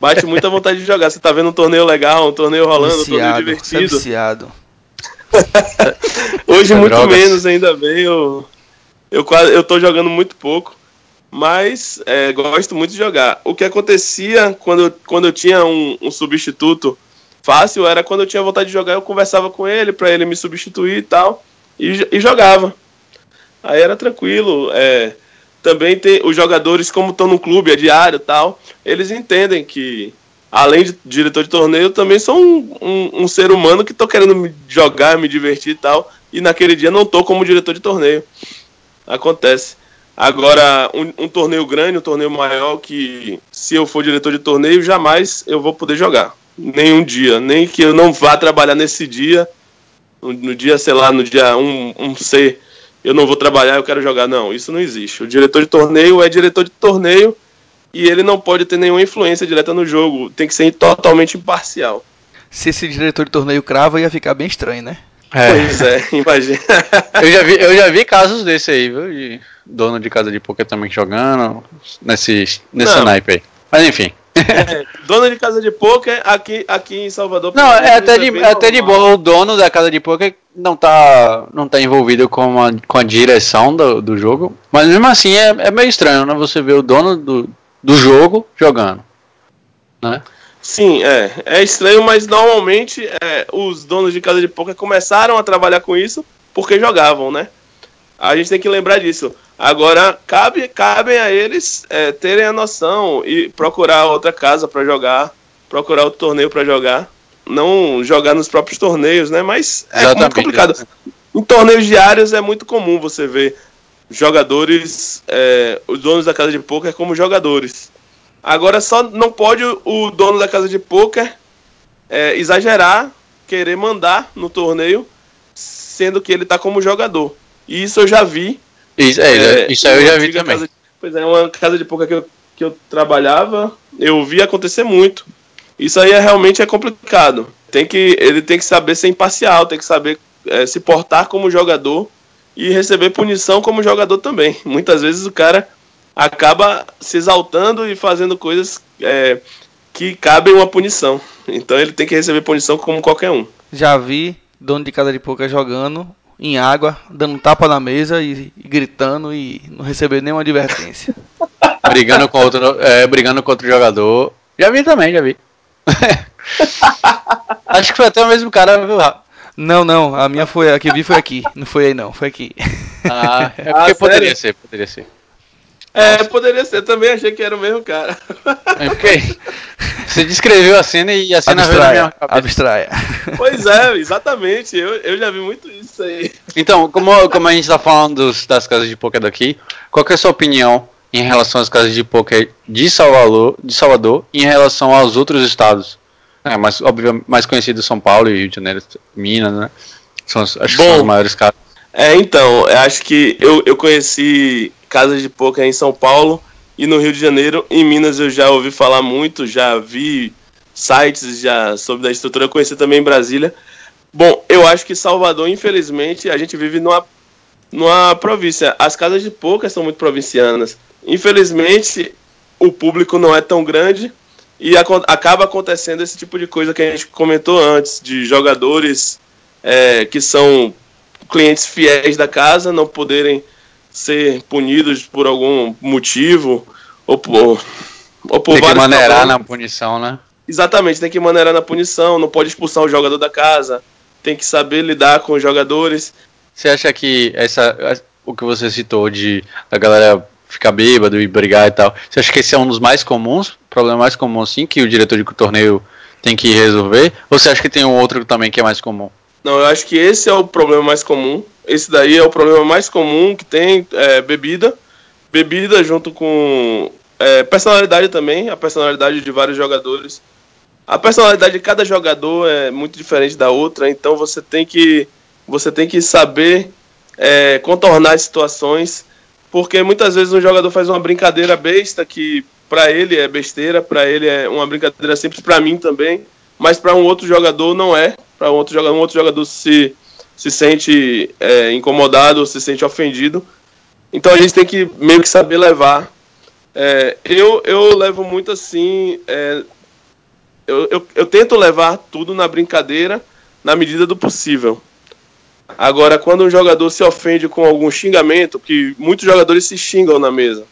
Bate muita vontade de jogar. Você tá vendo um torneio legal, um torneio rolando, viciado, um torneio divertido. Viciado. Hoje é muito drogas. menos, ainda bem. Eu, eu, quase, eu tô jogando muito pouco, mas é, gosto muito de jogar. O que acontecia quando, quando eu tinha um, um, substituto fácil era quando eu tinha vontade de jogar, eu conversava com ele para ele me substituir e tal, e, e jogava. Aí era tranquilo. É, também tem os jogadores, como estão no clube, é diário tal, eles entendem que além de diretor de torneio, também sou um, um, um ser humano que estou querendo me jogar, me divertir e tal. E naquele dia não estou como diretor de torneio. Acontece. Agora, um, um, torneio grande, um torneio maior, que se eu for diretor de torneio, jamais eu vou poder jogar. Nenhum dia. Nem que eu não vá trabalhar nesse dia. No, no dia, sei lá, no dia 1, um, um C, eu não vou trabalhar, eu quero jogar. Não, isso não existe. O diretor de torneio é diretor de torneio e ele não pode ter nenhuma influência direta no jogo, tem que ser totalmente imparcial. Se esse diretor de torneio crava, ia ficar bem estranho, né? É. Pois é, imagina. eu, já vi, eu já vi casos desse aí, viu? De dono de casa de poker também jogando nesse, nesse não. naipe aí. Mas enfim. É, dono de casa de poker aqui, aqui em Salvador. Não, é até, de, é até de boa. O dono da casa de poker não tá, não tá envolvido com a, com a direção do, do jogo. Mas mesmo assim é, é meio estranho, né? Você vê o dono do, do jogo jogando. Né? Sim, é. É estranho, mas normalmente é, os donos de casa de poker começaram a trabalhar com isso porque jogavam, né? A gente tem que lembrar disso. Agora, cabe, cabem a eles é, terem a noção e procurar outra casa para jogar, procurar outro torneio para jogar. Não jogar nos próprios torneios, né? Mas é Exatamente. muito complicado. Em torneios diários é muito comum você ver jogadores, é, os donos da casa de poker como jogadores. Agora só não pode o dono da casa de poker é, exagerar, querer mandar no torneio, sendo que ele está como jogador. E isso eu já vi. Isso, é, é isso eu já vi também. De, pois é, uma casa de poker que eu, que eu trabalhava, eu vi acontecer muito. Isso aí é, realmente é complicado. Tem que, ele tem que saber ser imparcial, tem que saber é, se portar como jogador e receber punição como jogador também. Muitas vezes o cara acaba se exaltando e fazendo coisas é, que cabem uma punição. Então ele tem que receber punição como qualquer um. Já vi dono de casa de poker jogando em água, dando tapa na mesa e, e gritando e não receber nenhuma advertência. brigando com outro, é, brigando com outro jogador. Já vi também, já vi. Acho que foi até o mesmo cara, viu, não, não, a minha foi, a que vi foi aqui. Não foi aí não, foi aqui. Ah, é porque ah, poderia ser, poderia ser. É, poderia ser. Também achei que era o mesmo cara. É porque você descreveu a cena e a cena veio na minha Abstraia. cabeça. Abstraia. Pois é, exatamente. Eu, eu já vi muito isso aí. Então, como, como a gente tá falando dos- das casas de poker daqui, qual que é a sua opinião em relação às casas de poker de Salvador, de Salvador em relação aos outros estados? É, mais, óbvio, mais conhecidos São Paulo e Rio de Janeiro, Minas, né? São, as- acho que Bom. são as maiores casas. É, então, eu acho que eu, eu conheci casas de poker em São Paulo e no Rio de Janeiro. Em Minas eu já ouvi falar muito, já vi sites já sobre da estrutura. Conheci também em Brasília. Bom, eu acho que Salvador, infelizmente, a gente vive numa, numa província. As casas de poker são muito provincianas. Infelizmente, o público não é tão grande e acaba acontecendo esse tipo de coisa que a gente comentou antes, de jogadores é, que são clientes fiéis da casa não poderem ser punidos por algum motivo ou por, ou por Tem que maneirar na punição, né? Exatamente, tem que maneirar na punição, não pode expulsar o jogador da casa, tem que saber lidar com os jogadores. Você acha que essa, o que você citou de a galera ficar bêbado e brigar e tal, você acha que esse é um dos mais comuns, problema mais comum assim, que o diretor de torneio tem que resolver? Ou você acha que tem um outro também que é mais comum? Não, eu acho que esse é o problema mais comum. Esse daí é o problema mais comum que tem é, bebida. Bebida junto com é, personalidade também, a personalidade de vários jogadores. A personalidade de cada jogador é muito diferente da outra, então você tem que, você tem que saber é, contornar as situações, porque muitas vezes um jogador faz uma brincadeira besta que para ele é besteira, para ele é uma brincadeira simples, para mim também, mas para um outro jogador não é. Para um outro jogador, um outro jogador se, se sente é, incomodado, se sente ofendido. Então a gente tem que meio que saber levar. É, eu, eu levo muito assim. é, eu, eu, eu tento levar tudo na brincadeira, na medida do possível. Agora, quando um jogador se ofende com algum xingamento, que muitos jogadores se xingam na mesa,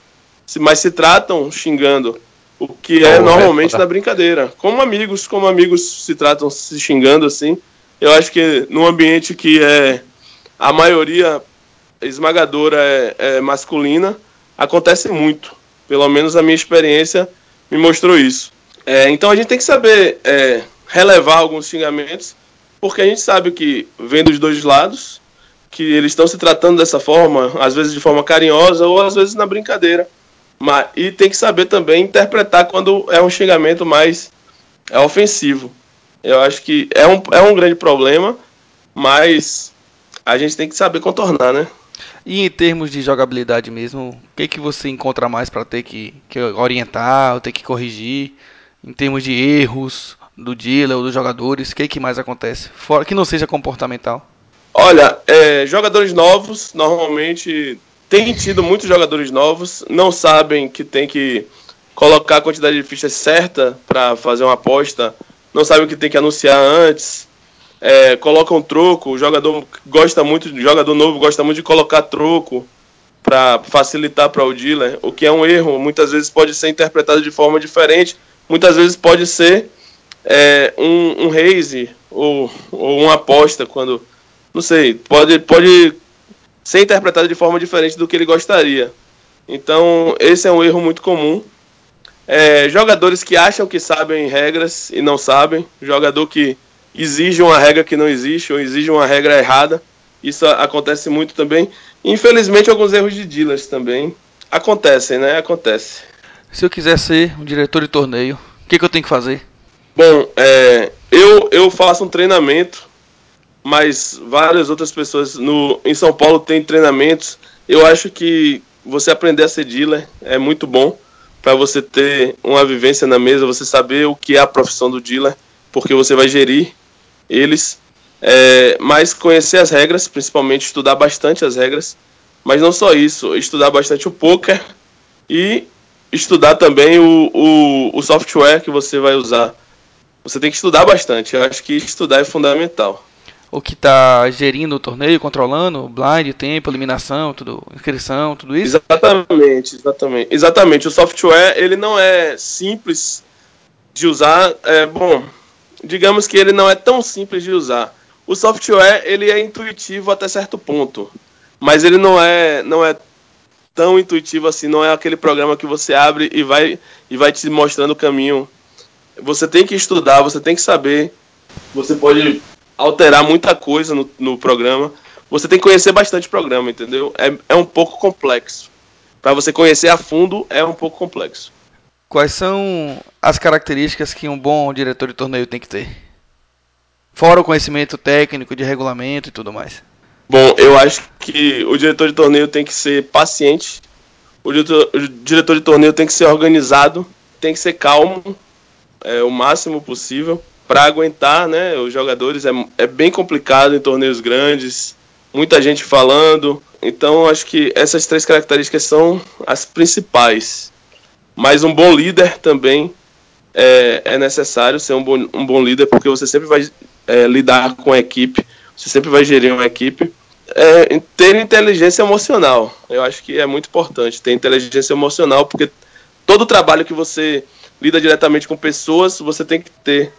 mas se tratam xingando, o que é Oh, normalmente é, na brincadeira. Como amigos, como amigos se tratam se xingando assim, eu acho que num ambiente que é a maioria esmagadora é, é masculina, acontece muito. Pelo menos a minha experiência me mostrou isso. É, então a gente tem que saber é, relevar alguns xingamentos, porque a gente sabe que vem dos dois lados, que eles estão se tratando dessa forma, às vezes de forma carinhosa ou às vezes na brincadeira. Mas, e tem que saber também interpretar quando é um xingamento mais é ofensivo. Eu acho que é um, é um grande problema, mas a gente tem que saber contornar, né? E em termos de jogabilidade mesmo, o que, que você encontra mais para ter que, que orientar, ou ter que corrigir? Em termos de erros do dealer ou dos jogadores, o que, que mais acontece? Fora que não seja comportamental. Olha, é, jogadores novos, normalmente tem tido muitos jogadores novos, não sabem que tem que colocar a quantidade de fichas certa para fazer uma aposta, não sabem que tem que anunciar antes, é, colocam troco, o jogador gosta muito, o jogador novo gosta muito de colocar troco para facilitar para o dealer, o que é um erro, muitas vezes pode ser interpretado de forma diferente, muitas vezes pode ser é, um, um raise ou, ou uma aposta quando não sei, pode, pode ser interpretado de forma diferente do que ele gostaria. Então, esse é um erro muito comum. É, jogadores que acham que sabem regras e não sabem, jogador que exige uma regra que não existe ou exige uma regra errada, isso acontece muito também. Infelizmente, alguns erros de dealers também acontecem, né? Acontece. Se eu quiser ser um diretor de torneio, o que, que eu tenho que fazer? Bom, é, eu, eu faço um treinamento, mas várias outras pessoas no, em São Paulo têm treinamentos. Eu acho que você aprender a ser dealer é muito bom para você ter uma vivência na mesa, você saber o que é a profissão do dealer, porque você vai gerir eles. É, mas conhecer as regras, principalmente estudar bastante as regras, mas não só isso, estudar bastante o poker e estudar também o, o, o software que você vai usar. Você tem que estudar bastante. Eu acho que estudar é fundamental. O que está gerindo o torneio, controlando, blind, tempo, eliminação, tudo, inscrição, tudo isso? Exatamente, exatamente. Exatamente. O software ele não é simples de usar. É bom. Digamos que ele não é tão simples de usar. O software ele é intuitivo até certo ponto, mas ele não é não é tão intuitivo assim, não é aquele programa que você abre e vai e vai te mostrando o caminho. Você tem que estudar, você tem que saber. Você pode alterar muita coisa no, no programa. Você tem que conhecer bastante o programa, entendeu? É, é um pouco complexo. Para você conhecer a fundo, é um pouco complexo. Quais são as características que um bom diretor de torneio tem que ter? Fora o conhecimento técnico de regulamento e tudo mais. Bom, eu acho que o diretor de torneio tem que ser paciente, o diretor, o diretor de torneio tem que ser organizado, tem que ser calmo, é, o máximo possível, para aguentar né, os jogadores. É, é bem complicado em torneios grandes, muita gente falando. Então, acho que essas três características são as principais. Mas um bom líder também é, é necessário ser um bom, um bom líder, porque você sempre vai é, lidar com a equipe você sempre vai gerir uma equipe. É, ter inteligência emocional, eu acho que é muito importante ter inteligência emocional, porque todo trabalho que você lida diretamente com pessoas, você tem que ter.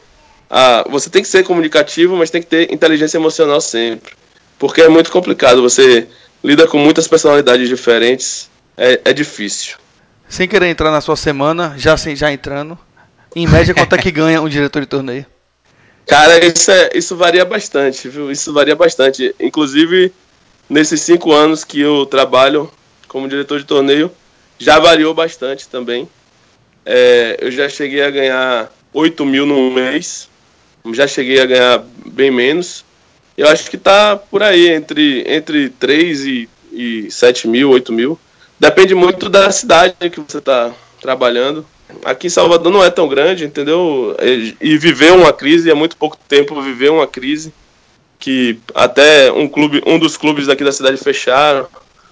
A, você tem que ser comunicativo, mas tem que ter inteligência emocional sempre. Porque é muito complicado, você lida com muitas personalidades diferentes, é, é difícil. Sem querer entrar na sua semana, já, sem, já entrando, em média, quanto é que ganha um diretor de torneio? Cara, isso, é, isso varia bastante, viu? Isso varia bastante. Inclusive, nesses cinco anos que eu trabalho como diretor de torneio, já variou bastante também. É, eu já cheguei a ganhar 8 mil no mês, já cheguei a ganhar bem menos. Eu acho que tá por aí, entre, entre 3 e, e 7 mil, 8 mil. Depende muito da cidade que você está trabalhando. Aqui em Salvador não é tão grande, entendeu? E viver uma crise, é muito pouco tempo viver uma crise que até um clube, um dos clubes daqui da cidade fecharam,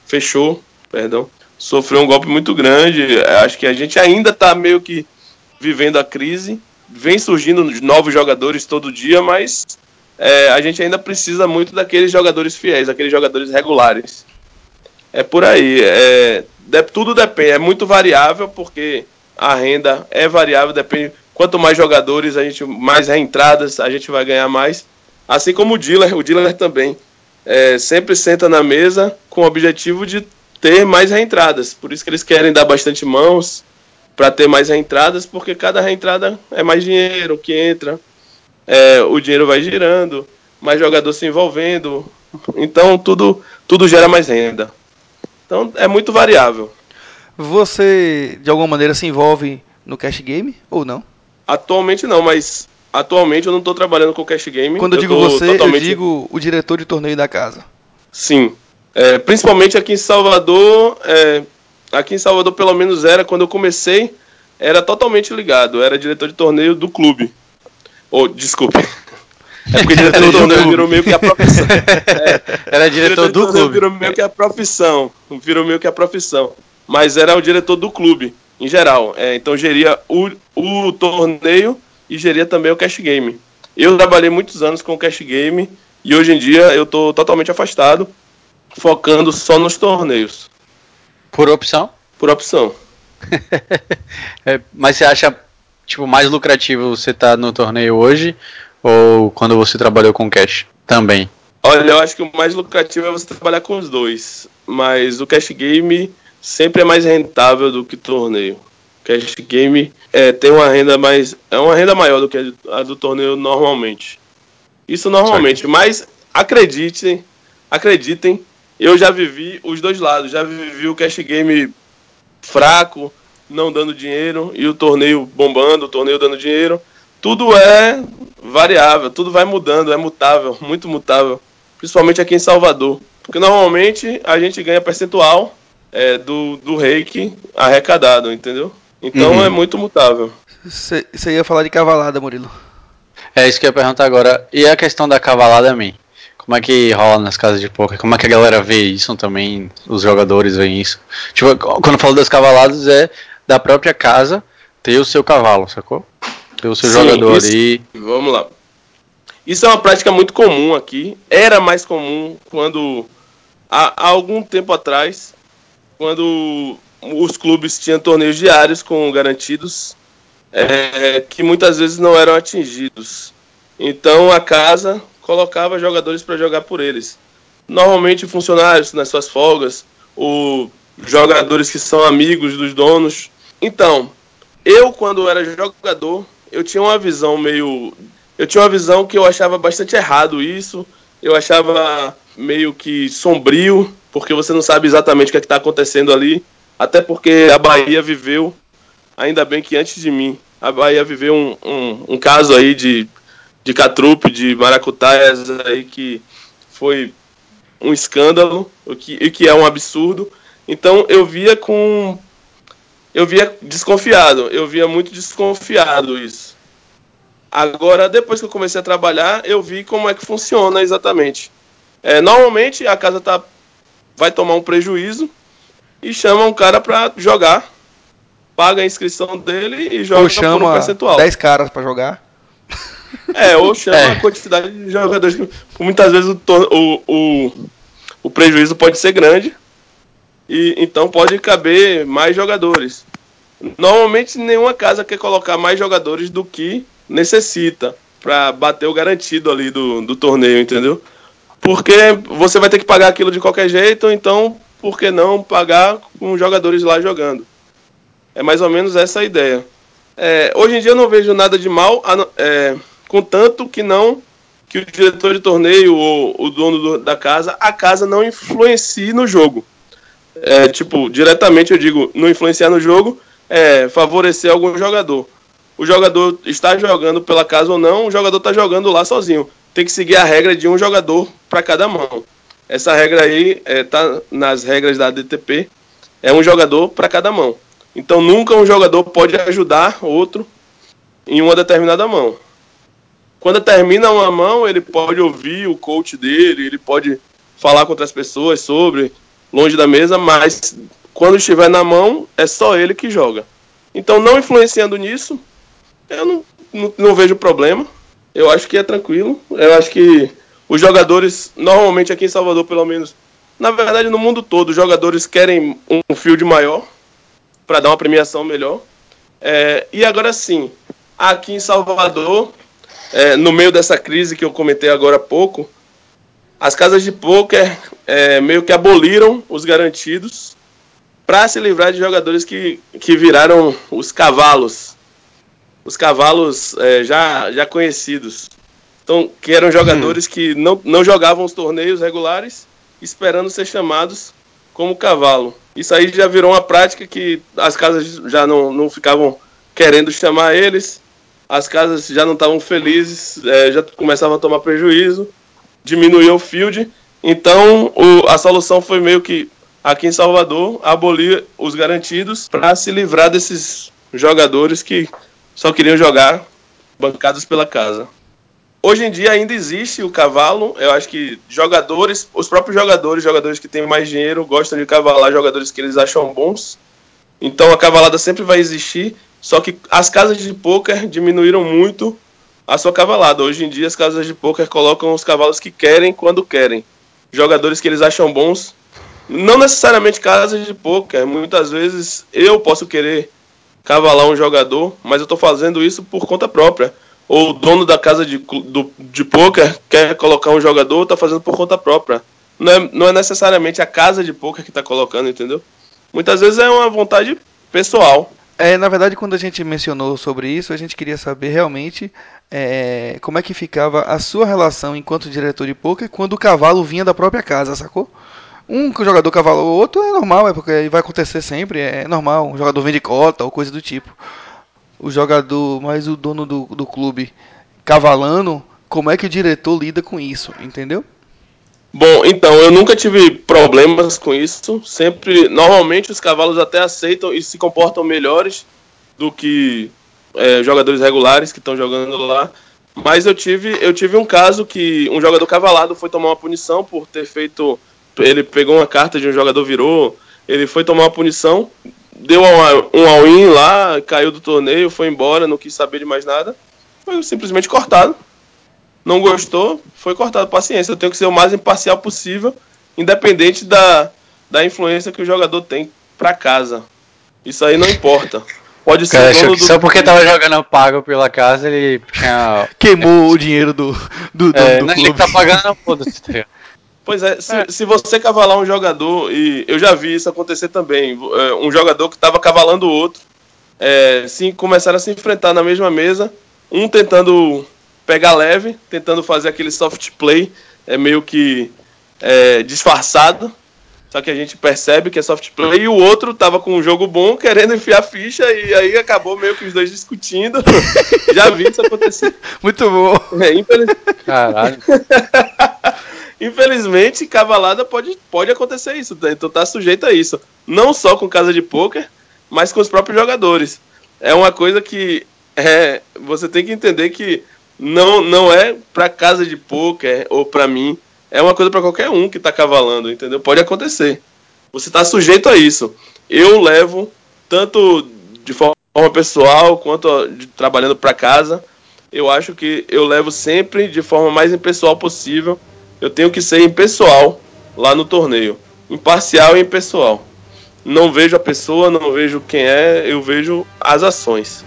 fechou, perdão, sofreu um golpe muito grande. Acho que a gente ainda está meio que vivendo a crise, vem surgindo novos jogadores todo dia, mas é, a gente ainda precisa muito daqueles jogadores fiéis, aqueles jogadores regulares. É por aí. É, tudo depende, é muito variável porque a renda é variável, depende. Quanto mais jogadores, a gente mais reentradas a gente vai ganhar mais. Assim como o dealer, o dealer também é, sempre senta na mesa com o objetivo de ter mais reentradas. Por isso que eles querem dar bastante mãos para ter mais reentradas, porque cada reentrada é mais dinheiro que entra, é, o dinheiro vai girando, mais jogador se envolvendo, então tudo, tudo gera mais renda. Então é muito variável. Você, de alguma maneira, se envolve no cash game ou não? Atualmente não, mas atualmente eu não estou trabalhando com cash game. Quando eu, eu digo você, totalmente... eu digo o diretor de torneio da casa. Sim. É, principalmente aqui em Salvador, é, aqui em Salvador pelo menos era, quando eu comecei, era totalmente ligado. era diretor de torneio do clube. Ou, oh, desculpe. É porque diretor de torneio virou meio que a profissão. É, era diretor, diretor do clube. Virou meio que a profissão. Virou meio que a profissão mas era o diretor do clube, em geral. É, então geria o, o torneio e geria também o cash game. Eu trabalhei muitos anos com o cash game e hoje em dia eu estou totalmente afastado, focando só nos torneios. Por opção? Por opção. é, mas você acha tipo mais lucrativo você estar tá no torneio hoje ou quando você trabalhou com cash também? Olha, eu acho que o mais lucrativo é você trabalhar com os dois, mas o cash game sempre é mais rentável do que torneio. Cash game é, tem uma renda mais. É uma renda maior do que a do torneio normalmente. Isso normalmente, mas acreditem, acreditem, eu já vivi os dois lados. Já vivi o cash game fraco, não dando dinheiro, e o torneio bombando, o torneio dando dinheiro. Tudo é variável, tudo vai mudando, é mutável, muito mutável. Principalmente aqui em Salvador. Porque normalmente a gente ganha percentual é, do, do reiki arrecadado, entendeu? Então uhum. é muito mutável. Você ia falar de cavalada, Murilo. É isso que eu ia perguntar agora. E a questão da cavalada, mim? Como é que rola nas casas de poker? Como é que a galera vê isso também? Os jogadores veem isso? Tipo, quando eu falo das cavaladas, é da própria casa ter o seu cavalo, sacou? Ter o seu Sim, jogador isso, ali. Vamos lá. Isso é uma prática muito comum aqui. Era mais comum quando, há, há algum tempo atrás, quando os clubes tinham torneios diários com garantidos é, que muitas vezes não eram atingidos. Então a casa colocava jogadores para jogar por eles. Normalmente funcionários nas suas folgas, o jogadores que são amigos dos donos. Então, eu quando era jogador, eu tinha uma visão meio eu tinha uma visão que eu achava bastante errado isso. Eu achava meio que sombrio, porque você não sabe exatamente o que é está acontecendo ali. Até porque a Bahia viveu, ainda bem que antes de mim, a Bahia viveu um, um, um caso aí de, de catrupe, de maracutaias aí que foi um escândalo, o que, o que é um absurdo. Então eu via com. Eu via desconfiado, eu via muito desconfiado isso. Agora, depois que eu comecei a trabalhar, eu vi como é que funciona exatamente. É, normalmente a casa tá, vai tomar um prejuízo e chama um cara para jogar, paga a inscrição dele e joga ou chama por um percentual. 10 caras para jogar. É, ou chama é. a quantidade de jogadores. Muitas vezes o, o, o, o prejuízo pode ser grande e então pode caber mais jogadores. Normalmente nenhuma casa quer colocar mais jogadores do que necessita para bater o garantido ali do, do torneio, entendeu? Porque você vai ter que pagar aquilo de qualquer jeito, então por que não pagar com os jogadores lá jogando? É mais ou menos essa a ideia. É, hoje em dia eu não vejo nada de mal, é, contanto que não que o diretor de torneio ou o dono do, da casa, a casa não influencie no jogo. É, tipo, diretamente eu digo, não influenciar no jogo, é favorecer algum jogador o jogador está jogando pela casa ou não, o jogador está jogando lá sozinho. Tem que seguir a regra de um jogador para cada mão. Essa regra aí está é, nas regras da DTP, é um jogador para cada mão. Então nunca um jogador pode ajudar outro em uma determinada mão. Quando termina uma mão, ele pode ouvir o coach dele, ele pode falar com outras pessoas sobre, longe da mesa, mas quando estiver na mão, é só ele que joga. Então, não influenciando nisso, eu não, não, não, vejo problema. Eu acho que é tranquilo. Eu acho que os jogadores, normalmente aqui em Salvador, pelo menos, na verdade no mundo todo, os jogadores querem um field maior para dar uma premiação melhor. É, e agora sim, aqui em Salvador, é, no meio dessa crise que eu comentei agora há pouco, as casas de poker é, meio que aboliram os garantidos para se livrar de jogadores que, que viraram os cavalos os cavalos é, já, já conhecidos. Então, que eram jogadores hum. que não, não jogavam os torneios regulares, esperando ser chamados como cavalo. Isso aí já virou uma prática que as casas já não, não ficavam querendo chamar eles, as casas já não estavam felizes, é, já começavam a tomar prejuízo, diminuiu o field. Então, o, a solução foi meio que aqui em Salvador abolir os garantidos para se livrar desses jogadores que só queriam jogar bancados pela casa. Hoje em dia ainda existe o cavalo. Eu acho que jogadores, os próprios jogadores, jogadores que têm mais dinheiro, gostam de cavalar jogadores que eles acham bons. Então a cavalada sempre vai existir. Só que as casas de poker diminuíram muito a sua cavalada. Hoje em dia as casas de poker colocam os cavalos que querem quando querem. Jogadores que eles acham bons. Não necessariamente casas de poker. Muitas vezes eu posso querer cavalar um jogador, mas eu estou fazendo isso por conta própria. Ou o dono da casa de, do, de poker quer colocar um jogador, está fazendo por conta própria. Não é, não é necessariamente a casa de poker que está colocando, entendeu? Muitas vezes é uma vontade pessoal. É, na verdade, quando a gente mencionou sobre isso, a gente queria saber realmente é, como é que ficava a sua relação enquanto diretor de poker quando o cavalo vinha da própria casa, sacou? Um jogador cavalou o outro é normal, é porque vai acontecer sempre, é normal. Um jogador vende cota ou coisa do tipo. O jogador, mas o dono do, do clube cavalando, como é que o diretor lida com isso, entendeu? Bom, então, eu nunca tive problemas com isso. Sempre, normalmente os cavalos até aceitam e se comportam melhores do que é, jogadores regulares que estão jogando lá. Mas eu tive, eu tive um caso que um jogador cavalado foi tomar uma punição por ter feito ele pegou uma carta de um jogador, virou, ele foi tomar uma punição, deu um all-in lá, caiu do torneio, foi embora, não quis saber de mais nada, foi simplesmente cortado. Não gostou, foi cortado. Paciência, eu tenho que ser o mais imparcial possível, independente da, da influência que o jogador tem para casa. Isso aí não importa. Pode ser Cara, do... Só porque tava jogando pago pela casa, ele tinha. Queimou o dinheiro do, do, do, é, do não, clube. Ele tá pagando, foda-se. Tá Pois é se, é, se você cavalar um jogador, e eu já vi isso acontecer também, é, um jogador que estava cavalando o outro, é, sim, começaram a se enfrentar na mesma mesa, um tentando pegar leve, tentando fazer aquele soft play, é meio que é, disfarçado, só que a gente percebe que é soft play e o outro tava com um jogo bom, querendo enfiar ficha, e aí acabou meio que os dois discutindo. Já vi isso acontecer. Muito bom. É, infeliz... Caralho. Infelizmente, cavalada pode, pode acontecer isso, tá? então tá sujeito a isso. Não só com casa de poker, mas com os próprios jogadores. É uma coisa que é, você tem que entender que não, não é pra casa de poker ou pra mim é uma coisa para qualquer um que está cavalando, entendeu? Pode acontecer. Você está sujeito a isso. Eu levo tanto de forma pessoal quanto de, trabalhando para casa. Eu acho que eu levo sempre de forma mais impessoal possível. Eu tenho que ser impessoal lá no torneio, imparcial e impessoal. Não vejo a pessoa, não vejo quem é, eu vejo as ações.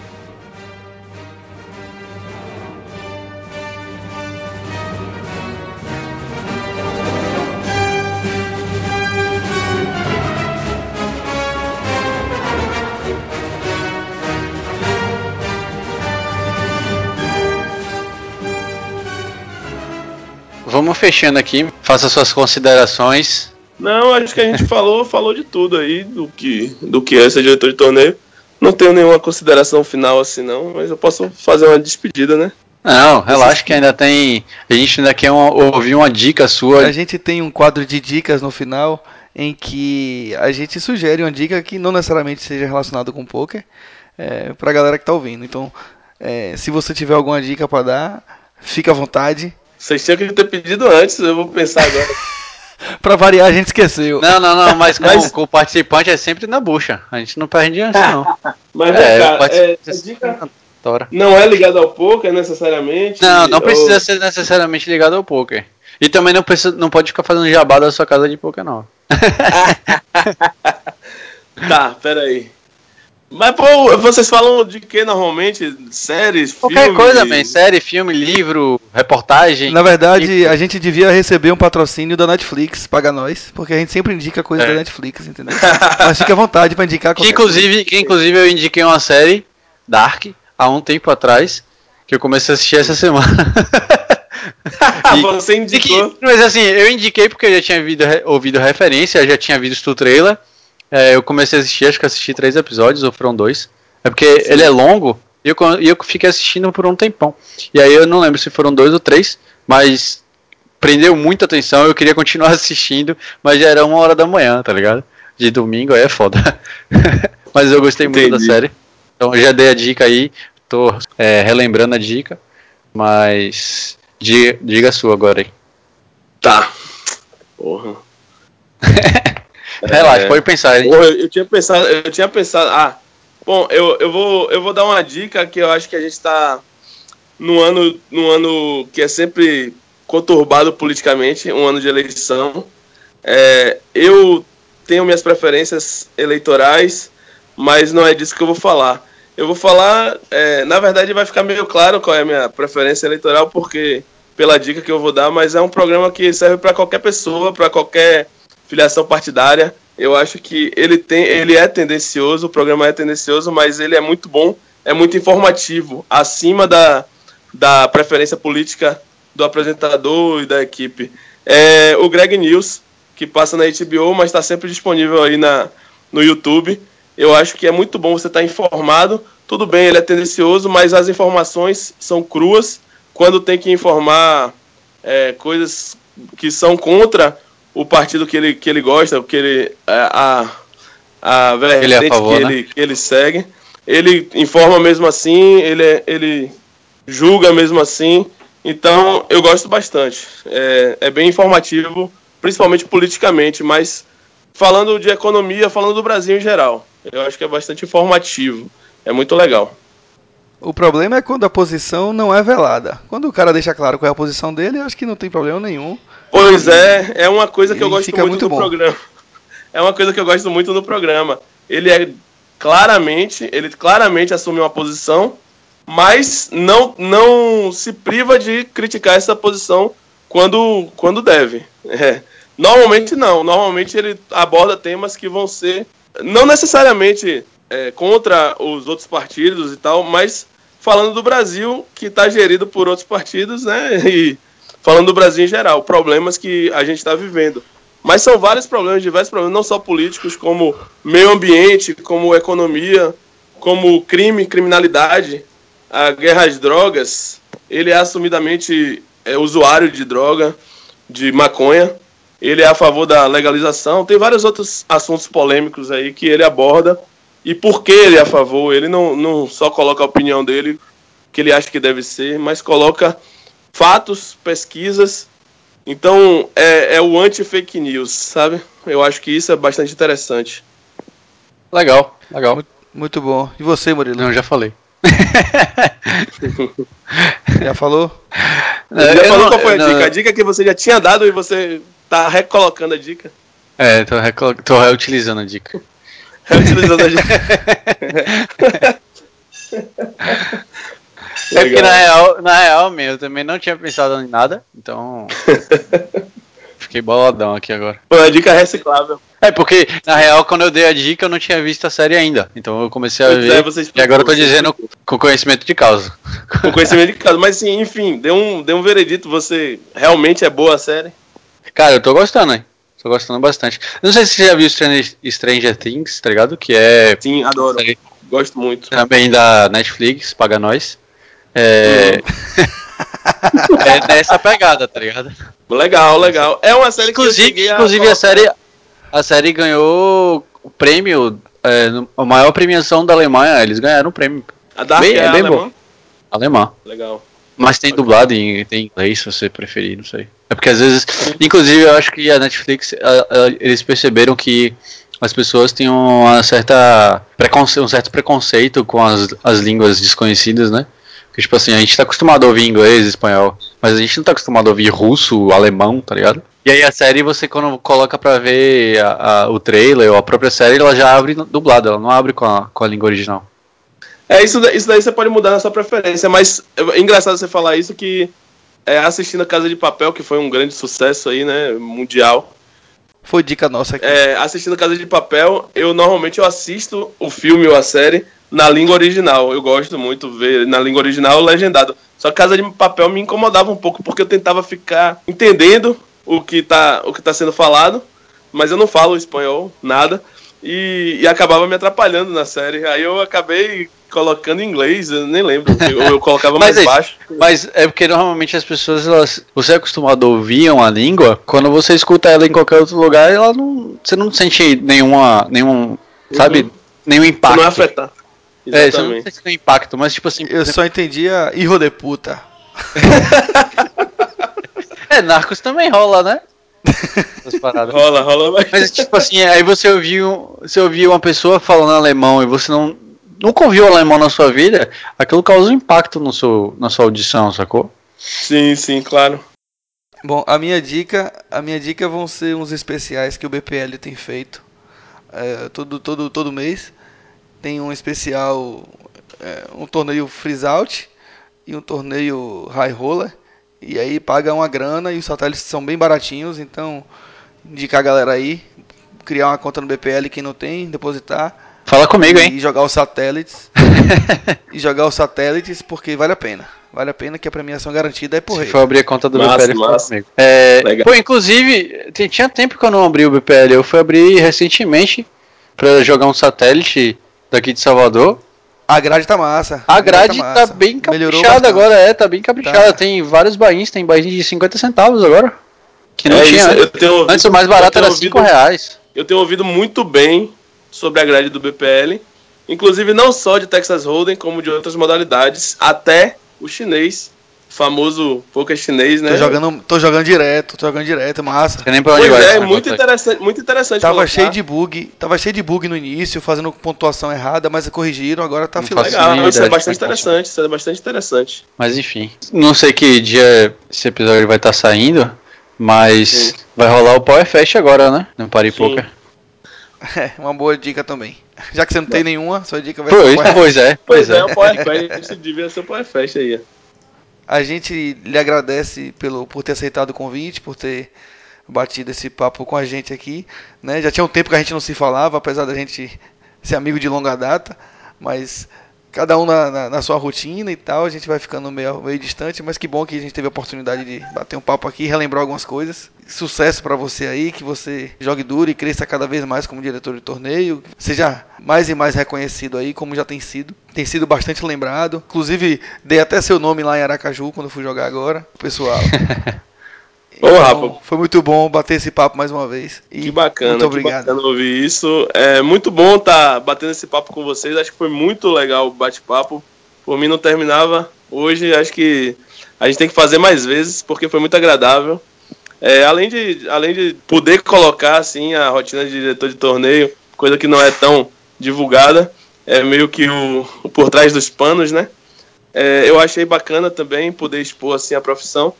Vamos fechando aqui. Faça suas considerações. Não, acho que a gente falou, falou de tudo aí, do que, do que é ser diretor de torneio. Não tenho nenhuma consideração final assim não, mas eu posso fazer uma despedida, né? Não, relaxa que ainda tem. A gente ainda quer uma, ouvir uma dica sua. A gente tem um quadro de dicas no final em que a gente sugere uma dica que não necessariamente seja relacionada com poker é, para a galera que está ouvindo. Então, é, se você tiver alguma dica para dar, fica à vontade. Vocês tinham que ter pedido antes, eu vou pensar agora. pra variar, a gente esqueceu. Não, não, não, mas, mas... Com, o participante é sempre na bucha. A gente não perde antes, não. mas, é, cara, é, dica... Não é ligado ao poker necessariamente? Não, não precisa ou... ser necessariamente ligado ao poker. E também não, precisa, não pode ficar fazendo jabá da sua casa de poker, não. tá, peraí. Mas, pô, vocês falam de que normalmente? Séries, Qualquer filme? coisa, man. Série, filme, livro, reportagem. Na verdade, a gente devia receber um patrocínio da Netflix, paga nós, porque a gente sempre indica coisas é. da Netflix, entendeu? Mas fique à vontade pra indicar que inclusive, que inclusive eu indiquei uma série, Dark, há um tempo atrás, que eu comecei a assistir essa semana. e, Você indicou. Que, mas assim, eu indiquei porque eu já tinha ouvido, ouvido referência, já tinha visto o trailer. É, eu comecei a assistir, acho que assisti três episódios, ou foram dois. É porque Sim. ele é longo e eu, eu fiquei assistindo por um tempão. E aí eu não lembro se foram dois ou três, mas prendeu muita atenção, eu queria continuar assistindo, mas já era uma hora da manhã, tá ligado? De domingo aí é foda. mas eu gostei Entendi. muito da série. Então eu já dei a dica aí, tô é, relembrando a dica, mas diga, diga a sua agora aí. Tá. Porra. Relaxa, é, pode pensar. Eu, eu, tinha pensado, eu tinha pensado. Ah, bom, eu, eu, vou, eu vou dar uma dica que eu acho que a gente está num ano, num ano que é sempre conturbado politicamente, um ano de eleição. É, eu tenho minhas preferências eleitorais, mas não é disso que eu vou falar. Eu vou falar, é, na verdade vai ficar meio claro qual é a minha preferência eleitoral, porque pela dica que eu vou dar, mas é um programa que serve para qualquer pessoa, para qualquer filiação partidária. Eu acho que ele tem, ele é tendencioso, o programa é tendencioso, mas ele é muito bom, é muito informativo, acima da, da preferência política do apresentador e da equipe. É o Greg News, que passa na HBO, mas está sempre disponível aí na, no YouTube. Eu acho que é muito bom você estar tá informado. Tudo bem, ele é tendencioso, mas as informações são cruas. Quando tem que informar é, coisas que são contra o partido que ele, que ele gosta, que ele, é, a, a vertente ele é favor, que, né? ele, que ele segue. Ele informa mesmo assim, ele, é, ele julga mesmo assim. Então eu gosto bastante. É, é bem informativo, principalmente politicamente, mas falando de economia, falando do Brasil em geral. Eu acho que é bastante informativo. É muito legal. O problema é quando a posição não é velada. Quando o cara deixa claro qual é a posição dele, eu acho que não tem problema nenhum. Pois é, é uma coisa que eu gosto muito, muito do bom. programa. É uma coisa que eu gosto muito no programa. Ele é claramente, ele claramente assume uma posição, mas não não se priva de criticar essa posição quando, quando deve. É. Normalmente não. Normalmente ele aborda temas que vão ser não necessariamente é, contra os outros partidos e tal, mas falando do Brasil que está gerido por outros partidos, né? E falando do Brasil em geral, problemas que a gente está vivendo. Mas são vários problemas, diversos problemas, não só políticos, como meio ambiente, como economia, como crime, criminalidade, a guerra às drogas. Ele é assumidamente é, usuário de droga, de maconha. Ele é a favor da legalização. Tem vários outros assuntos polêmicos aí que ele aborda. E por que ele é a favor? Ele não, não só coloca a opinião dele, que ele acha que deve ser, mas coloca fatos, pesquisas. Então é, é o anti-fake news, sabe? Eu acho que isso é bastante interessante. Legal, legal. Muito, muito bom. E você, Murilo? Não, já falei. Já falou? Já falou não- qual foi a não- dica? A dica que você já tinha dado e você tá recolocando a dica. É, tô, recol- tô reutilizando a dica. Reutilizando a dica. É porque na real, na real, meu, eu também não tinha pensado em nada, então. Fiquei boladão aqui agora. Foi uma dica reciclável. É, porque, na real, quando eu dei a dica, eu não tinha visto a série ainda. Então eu comecei a Pois ver. é, você e agora eu tô dizendo com conhecimento de causa. Com conhecimento de caso. Mas sim, enfim, dê um, dê um veredito. Você realmente é boa a série? Cara, eu tô gostando, hein? Tô gostando bastante. Não sei se você já viu Stranger, Stranger Things, tá ligado? Que é Sim, adoro. série Gosto muito. também da Netflix, paga nós. É. é nessa pegada, tá ligado? Legal, legal. É uma série que eu Inclusive, a inclusive a colocar- série, a série ganhou o prêmio, é, a maior premiação da Alemanha. Eles ganharam o prêmio A Dark bem- é, é bem alemã? alemão. Legal. Mas tem dublado em tem inglês, se você preferir, não sei. É porque às vezes, inclusive, eu acho que a Netflix, a- a- eles perceberam que as pessoas têm uma certa um certo preconceito com as, as línguas desconhecidas, né? Porque, tipo assim, a gente tá acostumado a ouvir inglês, espanhol, mas a gente não tá acostumado a ouvir russo, alemão, tá ligado? E aí a série, você quando coloca pra ver a- a- o trailer ou a própria série, ela já abre dublada, ela não abre com a, com a língua original. É, isso, isso daí você pode mudar na sua preferência, mas é engraçado você falar isso que é, assistindo a Casa de Papel, que foi um grande sucesso aí, né, mundial. Foi dica nossa aqui. É, assistindo Casa de Papel, eu normalmente eu assisto o filme ou a série na língua original. Eu gosto muito ver na língua original legendado. Só que Casa de Papel me incomodava um pouco porque eu tentava ficar entendendo o que tá, o que tá sendo falado, mas eu não falo espanhol, nada, e, e acabava me atrapalhando na série. Aí eu acabei colocando em inglês, eu nem lembro, ou eu colocava mais é baixo. Mas é porque normalmente as pessoas, elas, você é acostumado a ouvir uma língua, quando você escuta ela em qualquer outro lugar, ela não, você não sente nenhuma, nenhum, sabe, Uhum. nenhum Pra impacto. não afetar. É, você não Exatamente. sente nenhum impacto, mas tipo assim, Eu só entendia hijo de puta. é, Narcos também rola, né? Rola, rola, mas... Mas tipo assim, aí você ouviu, você ouviu uma pessoa falando alemão e você não nunca ouviu alemão na sua vida, aquilo causa um impacto no seu, na sua audição, sacou? Sim, sim, claro. Bom, a minha dica, a minha dica vão ser uns especiais que o BPL tem feito é, todo, todo, todo mês. Tem um especial, é, um torneio freeze out e um torneio high roller. E aí paga uma grana e os satélites são bem baratinhos, então indicar a galera aí, criar uma conta no BPL quem não tem, depositar Fala comigo, hein? e jogar os satélites. e jogar os satélites porque vale a pena. Vale a pena que a premiação garantida é por Se rei. for abrir a conta do Massa, BPL, massa. comigo. É, Legal. pô, inclusive, tinha tempo que eu não abri o BPL. Eu fui abrir recentemente pra jogar um satélite daqui de Salvador. A grade tá massa. A grade tá, massa. bem Melhorou caprichada agora, é, tá bem caprichada. Tá. Tem vários bains, tem bains de 50 centavos agora. Que não É tinha. isso, antes. eu tenho ouvido- Antes o mais barato era ouvido- 5 reais. Eu tenho ouvido muito bem sobre a grade do BPL, inclusive não só de Texas Hold'em, como de outras modalidades, até o chinês, famoso poker chinês, né? Tô jogando, tô jogando direto, tô jogando direto, massa. Tem nem pra onde Pois vai. é, muito interessante, muito interessante. Tava colocar. cheio de bug, tava cheio de bug no início, fazendo pontuação errada, mas corrigiram, agora tá filé. Legal, isso é ideia bastante é interessante, isso é bastante interessante. Mas enfim. Não sei que dia esse episódio vai estar saindo, mas Sim. vai rolar o Power Fest agora, né? No Party Sim. Poker. É, uma boa dica também. Já que você não tem nenhuma, sua dica vai Pois, ser qual é? pois é, Pois pois é, é. o Power Fest, isso devia ser o Power Fest aí. A gente lhe agradece pelo, por ter aceitado o convite, por ter batido esse papo com a gente aqui. Né? Já tinha um tempo que a gente não se falava, apesar da gente ser amigo de longa data, mas cada um na, na, na, sua rotina e tal, a gente vai ficando meio, meio distante, mas que bom que a gente teve a oportunidade de bater um papo aqui, relembrar algumas coisas. Sucesso para você aí, que você jogue duro e cresça cada vez mais como diretor de torneio, seja mais e mais reconhecido aí, como já tem sido. Tem sido bastante lembrado. Inclusive, dei até seu nome lá em Aracaju quando fui jogar agora, pessoal. Então, foi muito bom bater esse papo mais uma vez. E que bacana, muito obrigado. bacana ouvir isso. É muito bom estar tá batendo esse papo com vocês. Acho que foi muito legal o bate-papo. Por mim não terminava. Hoje acho que a gente tem que fazer mais vezes, porque foi muito agradável. É, além, de, além de poder colocar assim a rotina de diretor de torneio, coisa que não é tão divulgada, é meio que o, o por trás dos panos, né? É, eu achei bacana também poder expor assim a profissão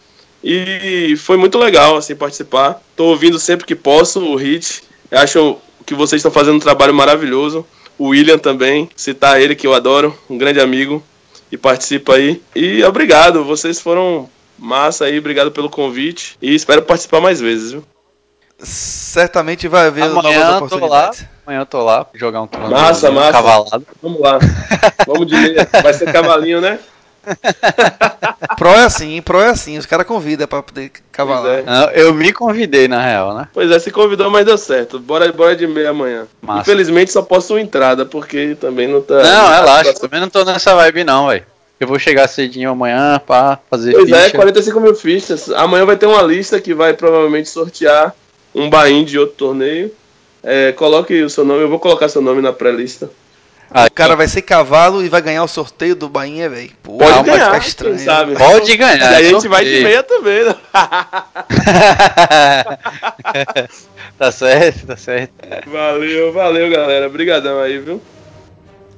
e foi muito legal assim participar. Estou ouvindo sempre que posso o Hit. Acho que vocês estão fazendo um trabalho maravilhoso. O William também, citar ele que eu adoro, um grande amigo e participa aí. E obrigado, vocês foram massa aí, obrigado pelo convite e espero participar mais vezes, viu? Certamente vai haver Amanhã novas oportunidades. Tô lá. Amanhã eu tô lá jogar um torneio massa, massa. cavalado. Vamos lá. Vamos de meia. Vai ser cavalinho, né? pro é assim, pro é assim, os caras convidam pra poder cavalar. É. eu me convidei, na real, né? Pois é, se convidou, mas deu certo. Bora, bora de meia amanhã. Massa. Infelizmente só posso uma entrada, porque também não tá. Não, relaxa, também não tô nessa vibe, não, velho. Eu vou chegar cedinho amanhã pra fazer Pois é, ficha. é, 45 mil fichas. Amanhã vai ter uma lista que vai provavelmente sortear um bain de outro torneio. É, coloque o seu nome, eu vou colocar seu nome na pré-lista. Ah, o cara vai ser cavalo e vai ganhar o sorteio do Bahia, velho. Pode ganhar, estranho. sabe? Pode ganhar. E aí a gente vai de meia também, né? tá certo, tá certo. Valeu, valeu, galera. Obrigadão aí, viu?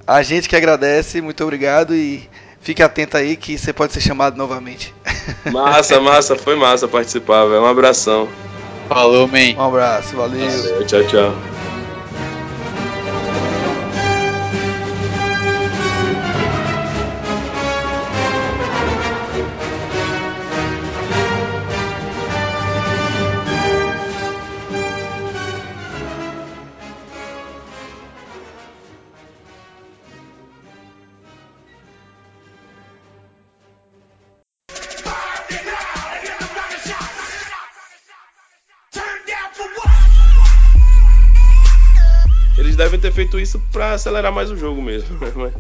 A gente que agradece, muito obrigado e fique atento aí que você pode ser chamado novamente. Massa, massa, foi massa participar, velho. Um abração. Falou, man. Um abraço, valeu. valeu tchau, tchau. Pra acelerar mais o jogo mesmo. Né?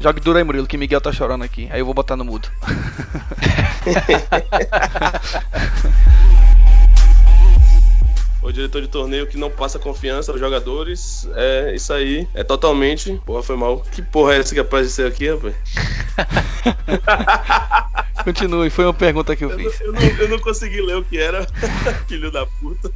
Jogue duro aí, Murilo, que Miguel tá chorando aqui. Aí eu vou botar no mudo. o diretor de torneio que não passa confiança aos jogadores. É isso aí. É totalmente. Porra, foi mal. Que porra é essa que apareceu aqui, rapaz? Continue, foi uma pergunta que eu, eu fiz. Não, eu, não, eu não consegui ler o que era. Filho da puta.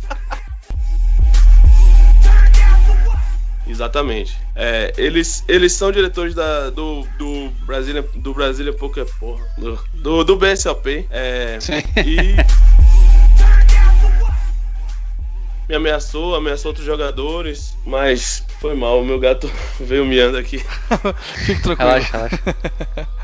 Exatamente. É, eles, eles são diretores da, do, do Brasília do Brasília Poker porra, do, do, do BSOP. É, e me ameaçou, ameaçou outros jogadores, mas foi mal. O meu gato veio miando aqui. Fique tranquilo. Relaxa, relaxa.